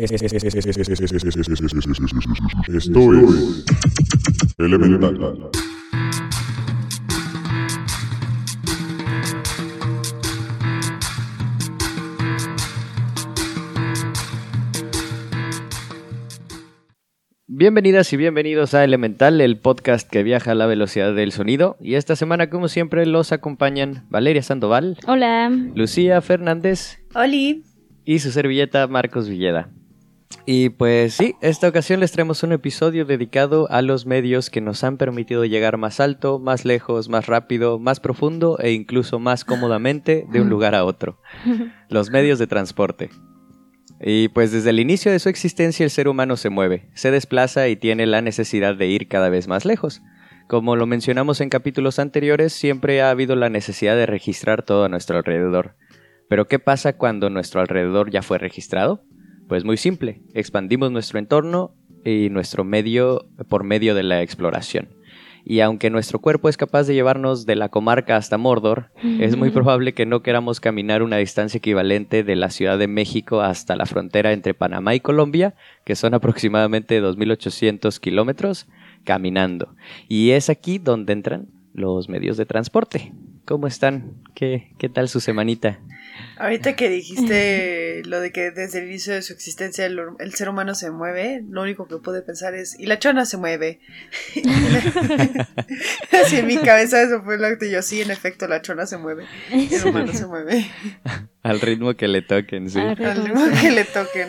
Esto es Elemental. Bienvenidas y bienvenidos a Elemental, el podcast que viaja a la velocidad del sonido. Y esta semana, como siempre, los acompañan Valeria Sandoval, Hola. Lucía Fernández Oli. y su servilleta Marcos Villeda. Y pues sí, esta ocasión les traemos un episodio dedicado a los medios que nos han permitido llegar más alto, más lejos, más rápido, más profundo e incluso más cómodamente de un lugar a otro. Los medios de transporte. Y pues desde el inicio de su existencia el ser humano se mueve, se desplaza y tiene la necesidad de ir cada vez más lejos. Como lo mencionamos en capítulos anteriores, siempre ha habido la necesidad de registrar todo a nuestro alrededor. Pero ¿qué pasa cuando nuestro alrededor ya fue registrado? Pues muy simple, expandimos nuestro entorno y nuestro medio por medio de la exploración. Y aunque nuestro cuerpo es capaz de llevarnos de la comarca hasta Mordor, es muy probable que no queramos caminar una distancia equivalente de la Ciudad de México hasta la frontera entre Panamá y Colombia, que son aproximadamente 2.800 kilómetros, caminando. Y es aquí donde entran los medios de transporte. ¿Cómo están? ¿Qué, qué tal su semanita? Ahorita que dijiste lo de que desde el inicio de su existencia el, el ser humano se mueve, lo único que pude pensar es, y la chona se mueve. Así en mi cabeza eso fue lo que yo, sí, en efecto, la chona se mueve, el humano se mueve. Al ritmo que le toquen, sí. Al Al ritmo que le toquen.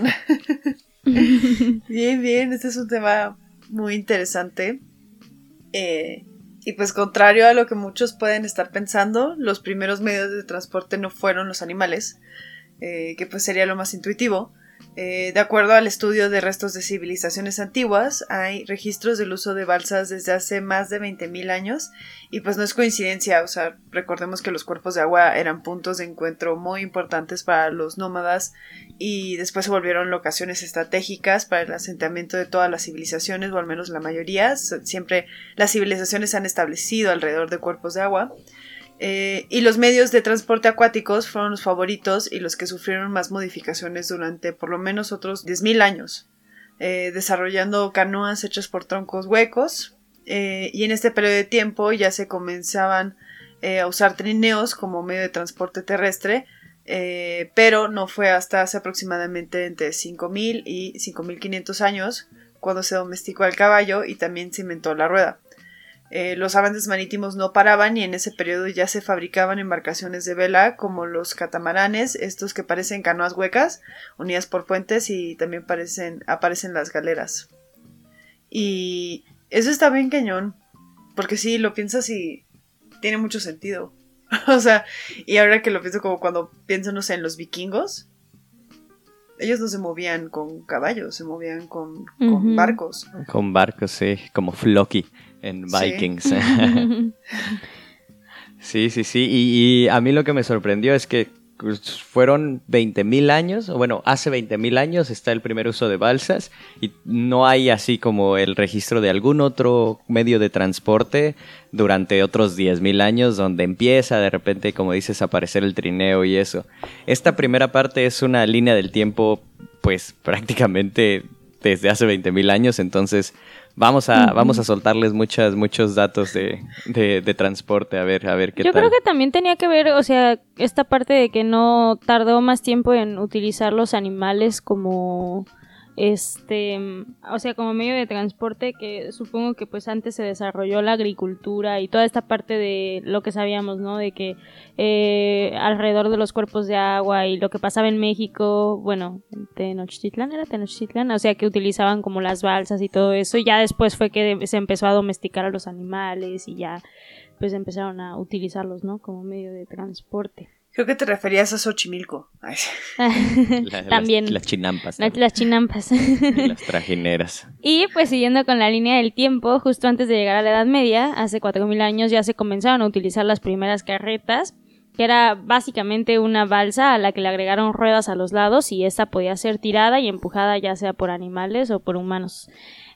bien, bien, este es un tema muy interesante. Eh, y pues contrario a lo que muchos pueden estar pensando, los primeros medios de transporte no fueron los animales, eh, que pues sería lo más intuitivo. Eh, de acuerdo al estudio de restos de civilizaciones antiguas, hay registros del uso de balsas desde hace más de 20.000 años y pues no es coincidencia, o sea, recordemos que los cuerpos de agua eran puntos de encuentro muy importantes para los nómadas y después se volvieron locaciones estratégicas para el asentamiento de todas las civilizaciones, o al menos la mayoría. Siempre las civilizaciones se han establecido alrededor de cuerpos de agua. Eh, y los medios de transporte acuáticos fueron los favoritos y los que sufrieron más modificaciones durante por lo menos otros 10.000 años, eh, desarrollando canoas hechas por troncos huecos. eh, y en este periodo de tiempo ya se comenzaban a usar trineos como medio de transporte terrestre, pero no fue hasta hace aproximadamente entre 5.000 y 5.500 años cuando se domesticó el caballo y también se inventó la rueda. Eh, los avances marítimos no paraban y en ese periodo ya se fabricaban embarcaciones de vela como los catamaranes, estos que parecen canoas huecas, unidas por puentes y también parecen, aparecen las galeras. Y eso está bien cañón, porque si lo piensas y tiene mucho sentido. o sea, y ahora que lo pienso como cuando pienso, no sé, en los vikingos, ellos no se movían con caballos, se movían con, barcos. Con barcos, sí, como Floki en. Vikings. Sí, sí, sí. Y, y a mí lo que me sorprendió es que pues, fueron 20.000 años, o bueno, hace 20.000 años está el primer uso de balsas y no hay así como el registro de algún otro medio de transporte durante otros 10.000 años donde empieza de repente, como dices, a aparecer el trineo y eso. Esta primera parte es una línea del tiempo pues prácticamente desde hace 20.000 años, entonces vamos a, vamos a soltarles muchas, muchos datos de, de, de transporte, a ver, a ver qué Yo tal. creo que también tenía que ver, o sea, esta parte de que no tardó más tiempo en utilizar los animales como este, o sea, como medio de transporte que supongo que pues antes se desarrolló la agricultura y toda esta parte de lo que sabíamos, ¿no? De que eh, alrededor de los cuerpos de agua y lo que pasaba en México, bueno, Tenochtitlan era Tenochtitlan, o sea, que utilizaban como las balsas y todo eso y ya después fue que se empezó a domesticar a los animales y ya pues empezaron a utilizarlos, ¿no? Como medio de transporte. Creo que te referías a Xochimilco. Ay, La- las- También. Las, chinampas. Las chinampas. Y las trajineras. y pues siguiendo con la línea del tiempo, justo antes de llegar a la Edad Media, hace 4.000 años ya se comenzaron a utilizar las primeras carretas, que era básicamente una balsa a la que le agregaron ruedas a los lados y esta podía ser tirada y empujada ya sea por animales o por humanos.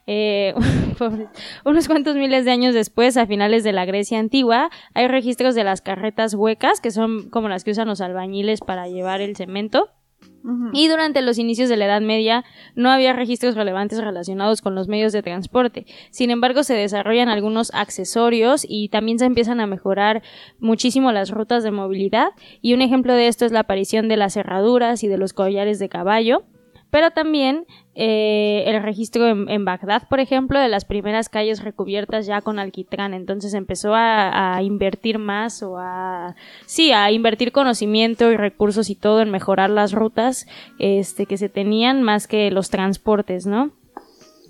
Eh, unos cuantos miles de años después, a finales de la Grecia antigua, hay registros de las carretas huecas, que son como las que usan los albañiles para llevar el cemento. Y durante los inicios de la Edad Media no había registros relevantes relacionados con los medios de transporte. Sin embargo, se desarrollan algunos accesorios y también se empiezan a mejorar muchísimo las rutas de movilidad. Y un ejemplo de esto es la aparición de las cerraduras y de los collares de caballo. Pero también eh, el registro en, en Bagdad, por ejemplo, de las primeras calles recubiertas ya con alquitrán. Entonces empezó a, a invertir más o a sí, a invertir conocimiento y recursos y todo en mejorar las rutas este, que se tenían más que los transportes, ¿no?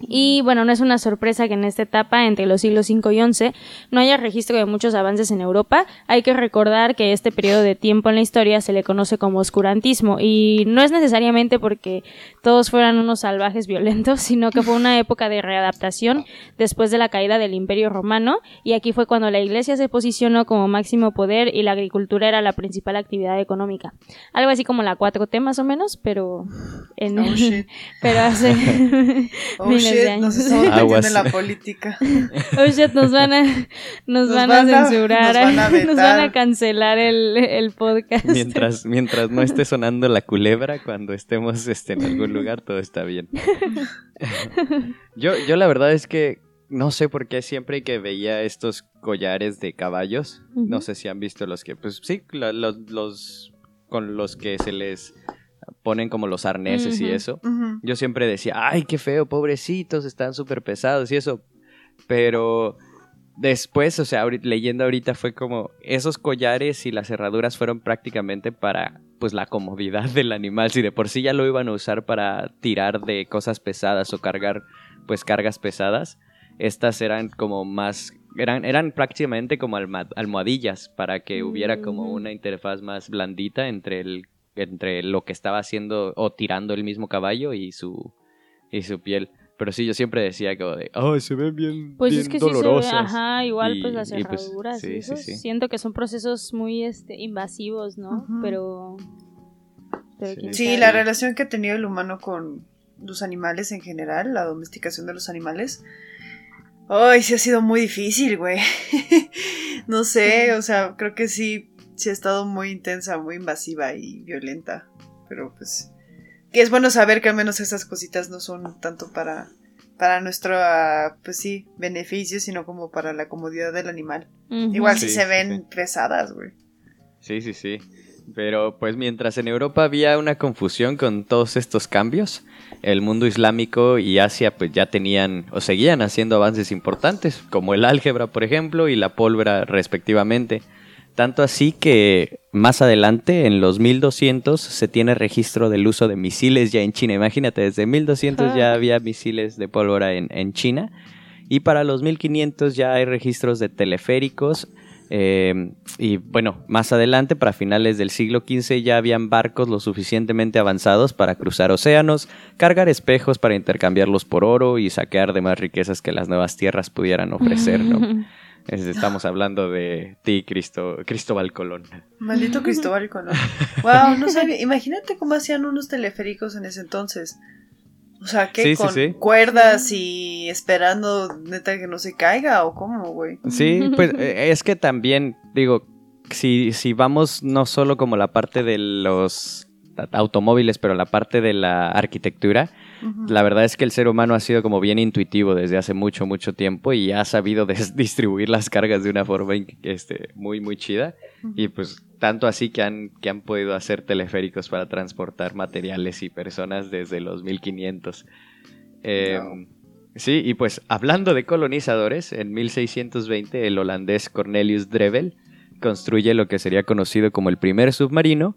Y bueno, no es una sorpresa que en esta etapa, entre los siglos V y XI, no haya registro de muchos avances en Europa. Hay que recordar que este periodo de tiempo en la historia se le conoce como oscurantismo y no es necesariamente porque todos fueran unos salvajes violentos, sino que fue una época de readaptación después de la caída del Imperio Romano y aquí fue cuando la Iglesia se posicionó como máximo poder y la agricultura era la principal actividad económica. Algo así como la 4T más o menos, pero en Oh, shit. pero hace Miles de shit, años. nos estamos metiendo Aguas. en la política. Oh shit, nos van a, nos Nos van, van a a- censurar, nos van a nos van a cancelar el, el podcast. Mientras, mientras no esté sonando la culebra, cuando estemos este, en algún lugar, todo está bien. yo, yo la verdad es que no sé por qué siempre que veía estos collares de caballos, no Ujú. sé si han visto los que, pues sí, los, los con los que se les ponen como los arneses y eso. Yo siempre decía, ay, qué feo, pobrecitos, están súper pesados y eso. Pero después, o sea, leyendo ahorita fue como, esos collares y las cerraduras fueron prácticamente para, pues, la comodidad del animal. Si de por sí ya lo iban a usar para tirar de cosas pesadas o cargar, pues, cargas pesadas, estas eran como más... Eran, eran prácticamente como almohadillas para que hubiera como Ujú. una interfaz más blandita entre el entre lo que estaba haciendo o tirando el mismo caballo y su y su piel. Pero sí, yo siempre decía como de, oh, se ven bien, Pues bien es que sí se ve, dolorosas. ajá, igual Y- pues las pues, cerraduras y sí, sí, siento que son procesos muy este invasivos, ¿no? Pero, pero Sí. la relación que ha tenido el humano con los animales en general, la domesticación de los animales. Ay, sí ha sido muy difícil, güey. no sé, o sea, creo que sí, sí ha estado muy intensa, muy invasiva y violenta. Pero pues, que es bueno saber que al menos esas cositas no son tanto para, para nuestro, pues sí, beneficio, sino como para la comodidad del animal. Igual Sí, si se ven sí. pesadas, güey. Sí, sí, sí. Pero pues mientras en Europa había una confusión con todos estos cambios, el mundo islámico y Asia pues ya tenían o seguían haciendo avances importantes, como el álgebra, por ejemplo, y la pólvora respectivamente. Tanto así que más adelante, en los 1200, se tiene registro del uso de misiles ya en China. Imagínate, desde 1200 ya Ah. había misiles de pólvora en, en China. Y para los 1500 ya hay registros de teleféricos. eh, y bueno, más adelante, para finales del siglo XV, ya habían barcos lo suficientemente avanzados para cruzar océanos, cargar espejos para intercambiarlos por oro y saquear de más riquezas que las nuevas tierras pudieran ofrecer, ¿no? Es- Estamos hablando de ti, Cristo, Cristóbal Colón. Maldito Cristóbal Colón. Wow, no sabía. Imagínate cómo hacían unos teleféricos en ese entonces. O sea, que Sí, con sí. cuerdas y esperando neta que no se caiga o cómo, güey. Sí, pues eh, es que también, digo, si, si vamos no solo como la parte de los automóviles, pero la parte de la arquitectura, La verdad es que el ser humano ha sido como bien intuitivo desde hace mucho, mucho tiempo y ha sabido distribuir las cargas de una forma este, muy, muy chida. Y pues tanto así que han, que han podido hacer teleféricos para transportar materiales y personas desde los 1500. Eh, Wow. Sí, y pues hablando de colonizadores, en 1620 el holandés Cornelius Drevel construye lo que sería conocido como el primer submarino.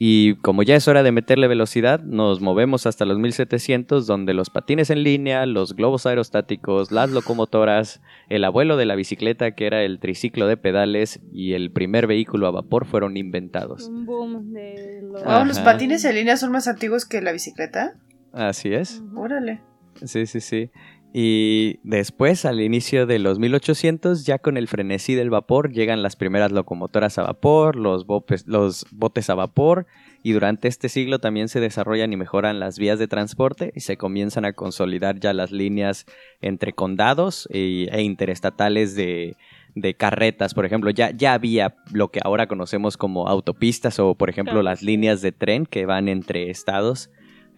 Y como ya es hora de meterle velocidad, nos movemos hasta los 1700, donde los patines en línea, los globos aerostáticos, las locomotoras, el abuelo de la bicicleta, que era el triciclo de pedales, y el primer vehículo a vapor fueron inventados. Un boom de los... Wow, los Ajá. patines en línea son más antiguos que la bicicleta. Así es. Órale. Sí, sí, sí. Y después, al inicio de los 1800, ya con el frenesí del vapor, llegan las primeras locomotoras a vapor, los, bopes- los botes a vapor, y durante este siglo también se desarrollan y mejoran las vías de transporte y se comienzan a consolidar ya las líneas entre condados e interestatales de, de carretas, por ejemplo, ya, ya había lo que ahora conocemos como autopistas o, por ejemplo, las líneas de tren que van entre estados.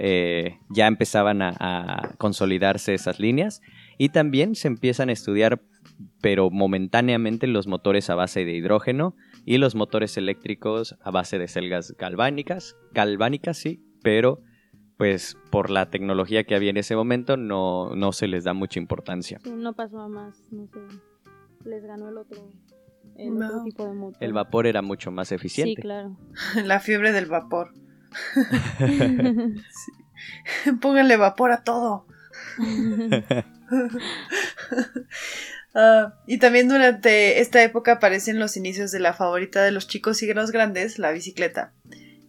Eh, ya empezaban a, a consolidarse esas líneas y también se empiezan a estudiar, pero momentáneamente, los motores a base de hidrógeno y los motores eléctricos a base de celdas galvánicas, galvánicas sí, pero pues por la tecnología que había en ese momento no, no se les da mucha importancia. Sí, no pasó a más, no sé. Les ganó el otro, el No. otro tipo de motor. El vapor era mucho más Sí, eficiente. claro. La fiebre del vapor. Pónganle vapor a todo. Ah, y también durante esta época aparecen los inicios de la favorita de los chicos y los grandes, la bicicleta.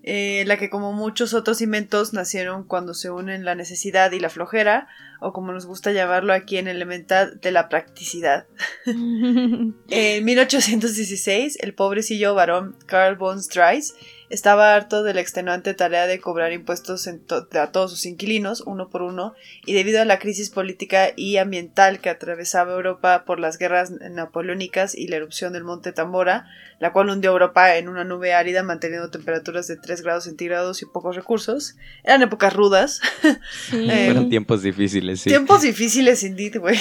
Eh, la que como muchos otros inventos nacieron cuando se unen la necesidad y la flojera, o como nos gusta llamarlo aquí en Elemental, de la practicidad. En 1816, el pobrecillo varón Carl von Streis estaba harto de la extenuante tarea de cobrar impuestos en to- a todos sus inquilinos, uno por uno, y debido a la crisis política y ambiental que atravesaba Europa por las guerras napoleónicas y la erupción del monte Tambora, la cual hundió a Europa en una nube árida manteniendo temperaturas de 3 grados centígrados y pocos recursos, eran épocas rudas, Sí. Eh, Fueron tiempos difíciles, sí. tiempos difíciles, indeed, güey.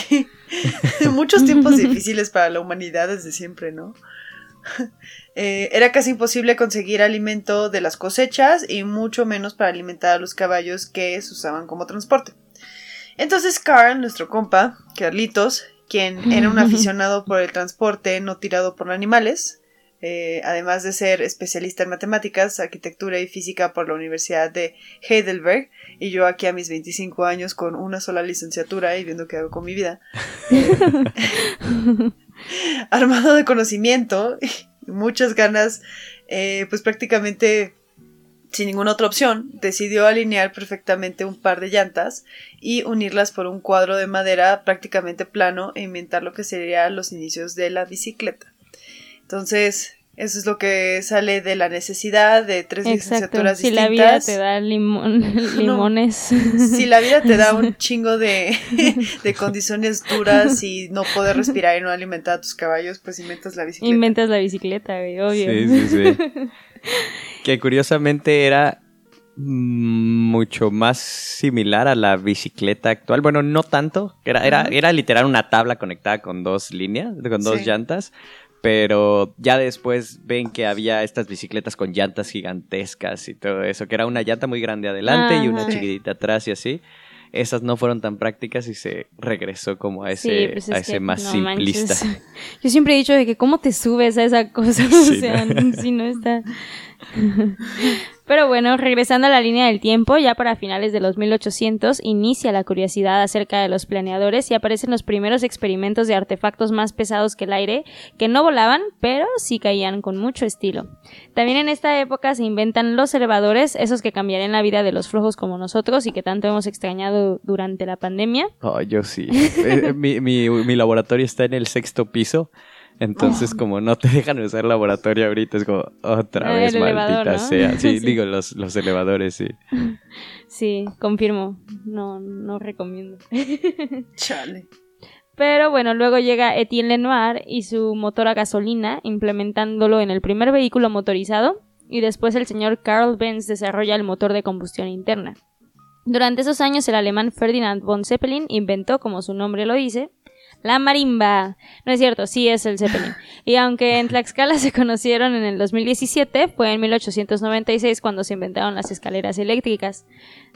Muchos tiempos difíciles para la humanidad desde siempre, ¿no? Eh, era casi imposible conseguir alimento de las cosechas y mucho menos para alimentar a los caballos que se usaban como transporte. Entonces Carl, nuestro compa, Carlitos, quien era un aficionado por el transporte no tirado por animales, eh, además de ser especialista en matemáticas, arquitectura y física por la Universidad de Heidelberg, y yo aquí a mis 25 años con una sola licenciatura y viendo qué hago con mi vida. Armado de conocimiento y muchas ganas, eh, pues prácticamente sin ninguna otra opción, decidió alinear perfectamente un par de llantas y unirlas por un cuadro de madera prácticamente plano e inventar lo que serían los inicios de la bicicleta. Entonces, eso es lo que sale de la necesidad de tres Exacto. licenciaturas Si distintas. la vida te da limón, limones. Si la vida te da un chingo de, de condiciones duras y no poder respirar y no alimentar a tus caballos, pues inventas la bicicleta. Inventas la bicicleta, güey, obvio. Sí, sí, sí. que curiosamente era mm, mucho más similar a la bicicleta actual. Bueno, no tanto. Era, era, era literal una tabla conectada con dos líneas, con dos Sí. llantas. Pero ya después ven que había estas bicicletas con llantas gigantescas y todo eso, que era una llanta muy grande adelante y una Ajá. chiquitita atrás y así. Esas no fueron tan prácticas y se regresó como a ese, Sí, pues es a ese más no simplista. manches. Yo siempre he dicho de que cómo te subes a esa cosa, Sí, o sea, ¿no? si no está... Pero bueno, regresando a la línea del tiempo, ya para finales de los 1800 inicia la curiosidad acerca de los planeadores y aparecen los primeros experimentos de artefactos más pesados que el aire, que no volaban, pero sí caían con mucho estilo. También en esta época se inventan los elevadores, esos que cambiarían la vida de los flojos como nosotros y que tanto hemos extrañado durante la pandemia. Oh, yo sí. Eh, mi, mi- mi laboratorio está en el sexto piso. Entonces, como no te dejan usar laboratorio ahorita, es como otra Ah, vez, el elevador, maldita ¿no? sea. Sí, Sí. digo, los, los elevadores, sí. Sí, confirmo. No, no recomiendo. Chale. Pero bueno, luego llega Etienne Lenoir y su motor a gasolina, implementándolo en el primer vehículo motorizado, y después el señor Carl Benz desarrolla el motor de combustión interna. Durante esos años el alemán Ferdinand von Zeppelin inventó, como su nombre lo dice, la marimba. No es cierto, sí es el Zeppelin. Y aunque en Tlaxcala se conocieron en el 2017, fue en 1896 cuando se inventaron las escaleras eléctricas.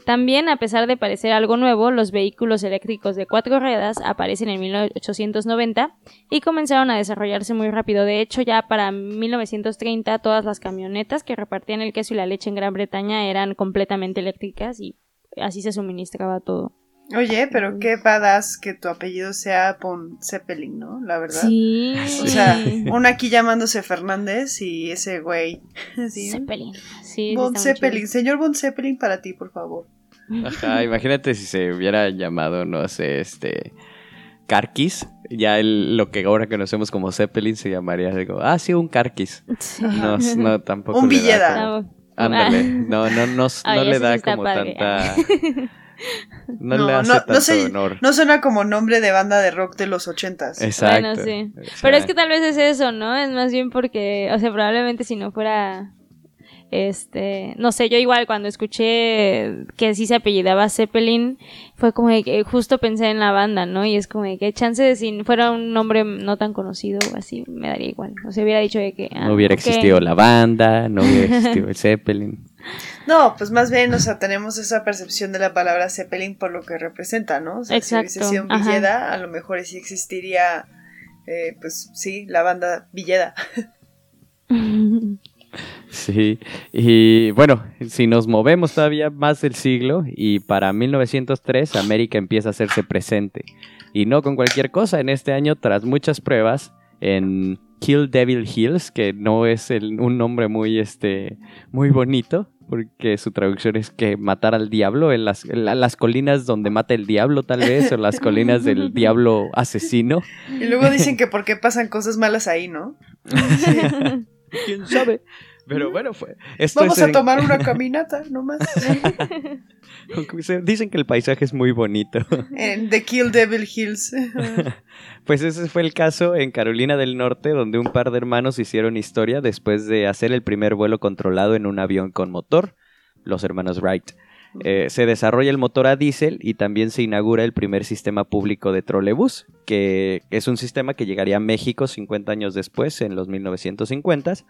También, a pesar de parecer algo nuevo, los vehículos eléctricos de cuatro ruedas aparecen en 1890 y comenzaron a desarrollarse muy rápido. De hecho, ya para 1930 todas las camionetas que repartían el queso y la leche en Gran Bretaña eran completamente eléctricas y así se suministraba todo. Oye, pero qué badass que tu apellido sea Von Zeppelin, ¿no? La verdad. Sí. O sea, uno aquí llamándose Fernández y ese güey. Sí. Zeppelin. Sí, Von Zeppelin. Señor Von Zeppelin para ti, por favor. Ajá, imagínate si se hubiera llamado, no sé, este. Carquis. Ya el- lo que ahora conocemos como Zeppelin se llamaría algo. Ah, sí, un Carquis. No, no tampoco. Un le da Villeda. como- Ah, Ándale. No, no, no, Ay, no le da como padre. tanta. No, No, le hace no- no honor. No suena como nombre de banda de rock de los ochentas. Exacto. Bueno, sí. O sea, Pero es que tal vez es eso, ¿no? Es más bien porque, o sea, probablemente si no fuera, este, no sé, yo igual cuando escuché que sí se apellidaba Zeppelin, fue como de que justo pensé en la banda, ¿no? Y es como de que chance de si fuera un nombre no tan conocido o así, me daría igual. O sea, hubiera dicho de que... ah, no hubiera existido la banda, no hubiera existido el Zeppelin. No, pues más bien, o sea, tenemos esa percepción de la palabra Zeppelin por lo que representa, ¿no? O sea, Exacto, si hubiese sido ajá. Villeda, a lo mejor sí existiría, eh, pues sí, la banda Villeda. Sí, y bueno, si nos movemos todavía más del siglo y para 1903 América empieza a hacerse presente. Y no con cualquier cosa, en este año tras muchas pruebas en Kill Devil Hills, que no es el- un nombre muy, este, muy bonito, porque su traducción es que matar al diablo en las, en la- las colinas donde mata el diablo tal vez, o las colinas del diablo asesino. Y luego dicen que por qué pasan cosas malas ahí, ¿no? ¿Quién sabe? Pero bueno, fue. Esto Vamos a en- tomar una caminata, nomás. Dicen que el paisaje es muy bonito. En The Kill Devil Hills. Pues ese fue el caso en Carolina del Norte, donde un par de hermanos hicieron historia después de hacer el primer vuelo controlado en un avión con motor, los hermanos Wright. Eh, se desarrolla el motor a diésel y también se inaugura el primer sistema público de trolebús, que es un sistema que llegaría a México 50 años después, en los 1950s.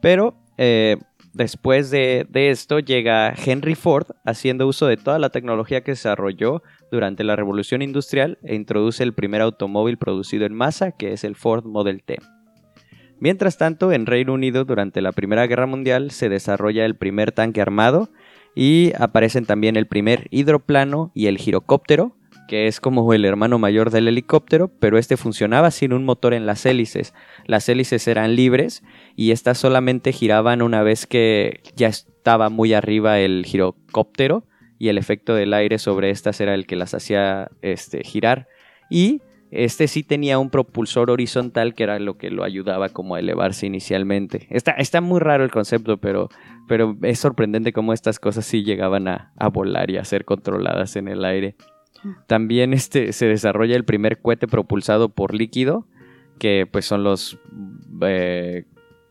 Pero eh, después de, de esto llega Henry Ford haciendo uso de toda la tecnología que desarrolló durante la revolución industrial e introduce el primer automóvil producido en masa, que es el Ford Model T. Mientras tanto, en Reino Unido, durante la Primera Guerra Mundial, se desarrolla el primer tanque armado y aparecen también el primer hidroplano y el girocóptero, que es como el hermano mayor del helicóptero, pero este funcionaba sin un motor en las hélices. Las hélices eran libres y estas solamente giraban una vez que ya estaba muy arriba el girocóptero y el efecto del aire sobre estas era el que las hacía este, girar. Y este sí tenía un propulsor horizontal que era lo que lo ayudaba como a elevarse inicialmente. Está, está muy raro el concepto, pero, pero es sorprendente cómo estas cosas sí llegaban a, a volar y a ser controladas en el aire. También este, se desarrolla el primer cohete propulsado por líquido, que pues son los, eh,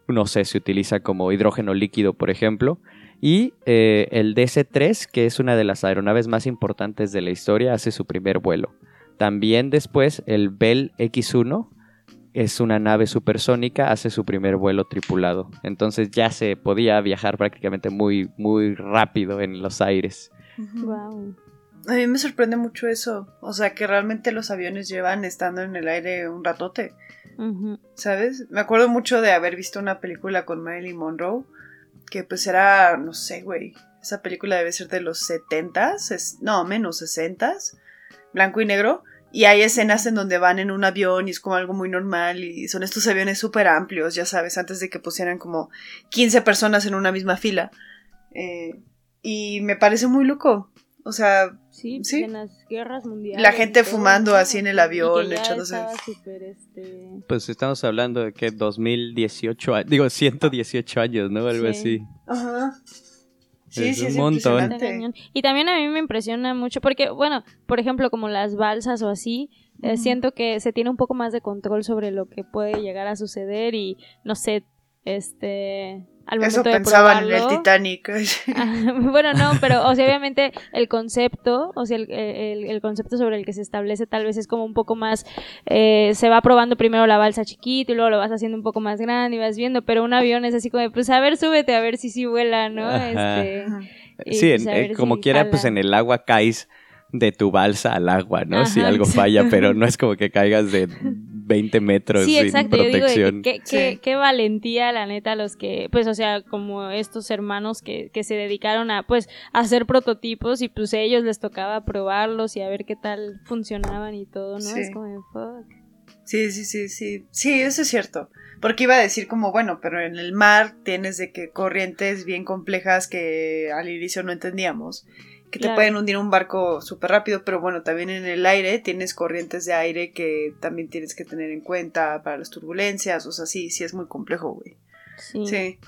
no sé, se utiliza como hidrógeno líquido, por ejemplo. Y eh, el DC-3, que es una de las aeronaves más importantes de la historia, hace su primer vuelo. También después el Bell X-1 es una nave supersónica, hace su primer vuelo tripulado. Entonces ya se podía viajar prácticamente muy, muy rápido en los aires. Wow. A mí me sorprende mucho eso. O sea, que realmente los aviones llevan estando en el aire un ratote. ¿Sabes? Me acuerdo mucho de haber visto una película con Marilyn Monroe. Que pues era, no sé, güey. Esa película debe ser de los 70s. es- no, menos 60s. Blanco y negro. Y hay escenas en donde van en un avión y es como algo muy normal. Y son estos aviones súper amplios, ya sabes, antes de que pusieran como 15 personas en una misma fila. Eh, y me parece muy loco. O sea, Sí, pues Sí. en las guerras mundiales. La gente todo fumando así en el avión, echándose- este... Pues estamos hablando de que 2018, a- digo 118 años, ¿no? Algo Sí. así. Ajá. Sí, Es sí, un es montón. Y también a mí me impresiona mucho porque, bueno, por ejemplo, como las balsas o así, eh, siento que se tiene un poco más de control sobre lo que puede llegar a suceder y, no sé, este... Al Eso de pensaban en el Titanic. Bueno, no, pero o sea, obviamente el concepto, o sea, el, el- el concepto sobre el que se establece tal vez es como un poco más, eh, se va probando primero la balsa chiquita y luego lo vas haciendo un poco más grande y vas viendo, pero un avión es así como, de, pues a ver, súbete a ver si sí vuela, ¿no? Ajá. Este, y, Sí, pues, en- eh, como si quiera, pues en el agua caes de tu balsa al agua, ¿no? si algo falla, pero no es como que caigas de 20 metros Sí, sin exacto. Yo digo de que protección. qué, qué- Sí. qué valentía, la neta, los que, pues, o sea, como estos hermanos que, que se dedicaron a, pues, a hacer prototipos y pues a ellos les tocaba probarlos y a ver qué tal funcionaban y todo, ¿no? Sí. Es como, de, fuck. Sí, sí, sí, sí. Sí, eso es cierto. Porque iba a decir como, bueno, pero en el mar tienes de que corrientes bien complejas que al inicio no entendíamos. Que te pueden hundir un barco súper rápido, pero bueno, también en el aire tienes corrientes de aire que también tienes que tener en cuenta para las turbulencias. O sea, sí, sí es muy complejo, güey. Sí. Sí.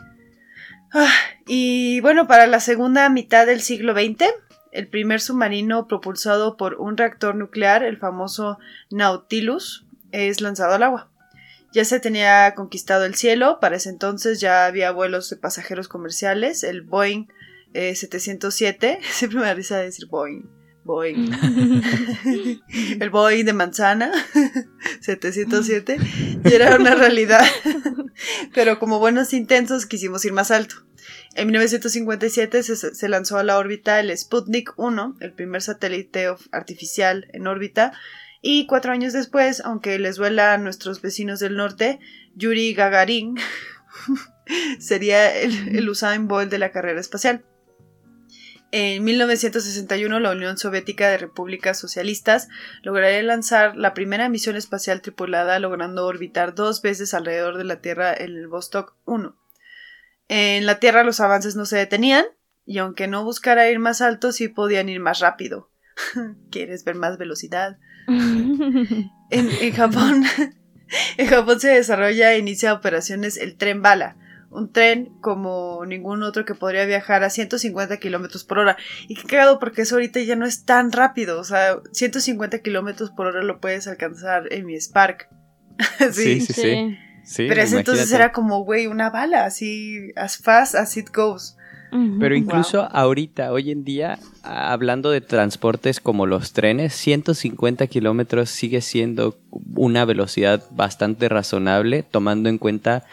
Ah, y bueno, para la segunda mitad del siglo XX, el primer submarino propulsado por un reactor nuclear, el famoso Nautilus, es lanzado al agua. Ya se tenía conquistado el cielo, para ese entonces ya había vuelos de pasajeros comerciales, el Boeing eh, 707, siempre me da risa decir Boeing, Boeing, el Boeing de manzana, 707, y era una realidad, pero como buenos intensos quisimos ir más alto. En 1957 se, se lanzó a la órbita el Sputnik 1, el primer satélite artificial en órbita, y cuatro años después, aunque les duela a nuestros vecinos del norte, Yuri Gagarin sería el, el Usain Bolt de la carrera espacial. En 1961, la Unión Soviética de Repúblicas Socialistas lograría lanzar la primera misión espacial tripulada, logrando orbitar dos veces alrededor de la Tierra en el Vostok 1. En la Tierra los avances no se detenían, y aunque no buscara ir más alto, sí podían ir más rápido. ¿Quieres ver más velocidad? En, en Japón, en Japón se desarrolla e inicia operaciones el tren bala, un tren como ningún otro que podría viajar a 150 kilómetros por hora. Y qué cagado porque eso ahorita ya no es tan rápido, o sea, 150 kilómetros por hora lo puedes alcanzar en mi Spark. Sí, sí. sí, sí. Sí, Pero ese entonces era como, güey, una bala, así, as fast as it goes. Pero incluso ahorita, hoy en día, hablando de transportes como los trenes, 150 kilómetros sigue siendo una velocidad bastante razonable, tomando en cuenta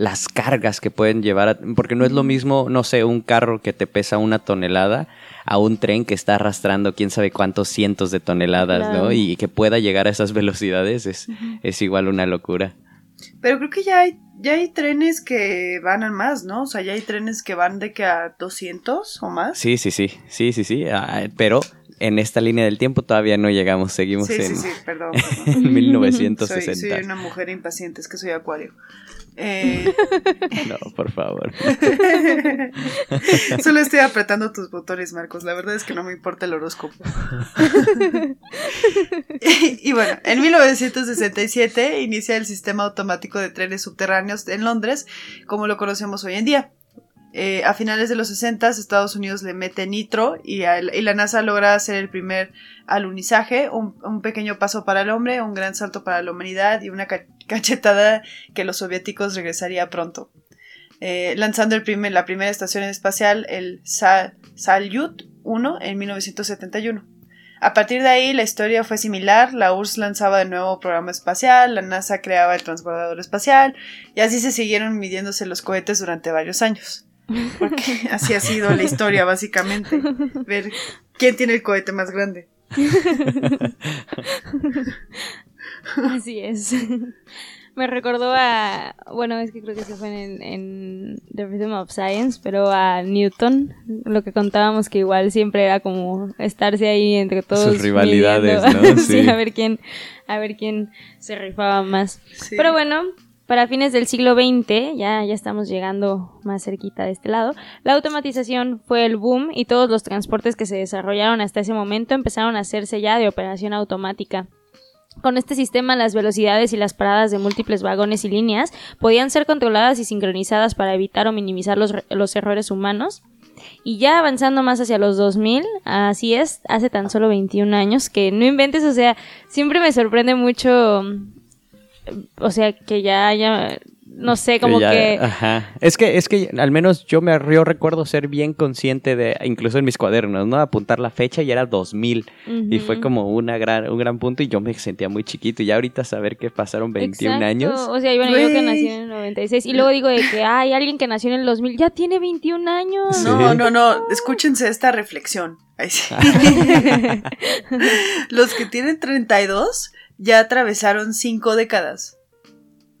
las cargas que pueden llevar, a- porque no es lo mismo, no sé, un carro que te pesa una tonelada a un tren que está arrastrando quién sabe cuántos cientos de toneladas, ¿no? Y que pueda llegar a esas velocidades es, es igual una locura. Pero creo que ya hay, ya hay trenes que van a más, ¿no? O sea, ya hay trenes que van de que a 200 o más. Sí, sí, sí, sí, sí, sí, ah, pero en esta línea del tiempo todavía no llegamos, seguimos sí, en, sí, sí, perdón. en perdón. Soy, 1960. soy una mujer impaciente, es que soy acuario. Eh, No, por favor. solo estoy apretando tus botones, Marcos. La verdad es que no me importa el horóscopo. y, y bueno, en 1967 inicia el sistema automático de trenes subterráneos en Londres, como lo conocemos hoy en día. Eh, a finales de los 60 Estados Unidos le mete nitro y, al- y la NASA logra hacer el primer alunizaje, un, un pequeño paso para el hombre, un gran salto para la humanidad y una ca- cachetada que los soviéticos regresaría pronto. Eh, lanzando el primer- la primera estación espacial, el Sa- Salyut 1, en 1971. A partir de ahí la historia fue similar, la URSS lanzaba de nuevo programa espacial, la NASA creaba el transbordador espacial y así se siguieron midiéndose los cohetes durante varios años. Porque así ha sido la historia básicamente, ver quién tiene el cohete más grande. Así es. Me recordó a. Bueno, es que creo que se fue en, en The Rhythm of Science, pero a Newton. Lo que contábamos que igual siempre era como estarse ahí entre todos. Sus rivalidades, midiendo. ¿no? sí, Sí. a ver quién, a ver quién se rifaba más. Sí. Pero bueno, para fines del siglo XX, ya, ya estamos llegando más cerquita de este lado, la automatización fue el boom y todos los transportes que se desarrollaron hasta ese momento empezaron a hacerse ya de operación automática. Con este sistema, las velocidades y las paradas de múltiples vagones y líneas podían ser controladas y sincronizadas para evitar o minimizar los, los errores humanos. Y ya avanzando más hacia los 2000, así es, hace tan solo 21 años, que no inventes, o sea, siempre me sorprende mucho, o sea, que ya haya, no sé, como ya- que... Ajá. Es que, es que al menos yo me yo recuerdo ser bien consciente de, incluso en mis cuadernos, ¿no? Apuntar la fecha y era 2000. Y fue como una gran, un gran punto y yo me sentía muy chiquito. Y ya ahorita saber que pasaron 21 Exacto. años. O sea, bueno, yo que nací en el 96 y luego digo de que hay alguien que nació en el 2000, ya tiene 21 años. Sí. No, no, no, escúchense esta reflexión. Ay, sí. Los que tienen 32 ya atravesaron cinco décadas.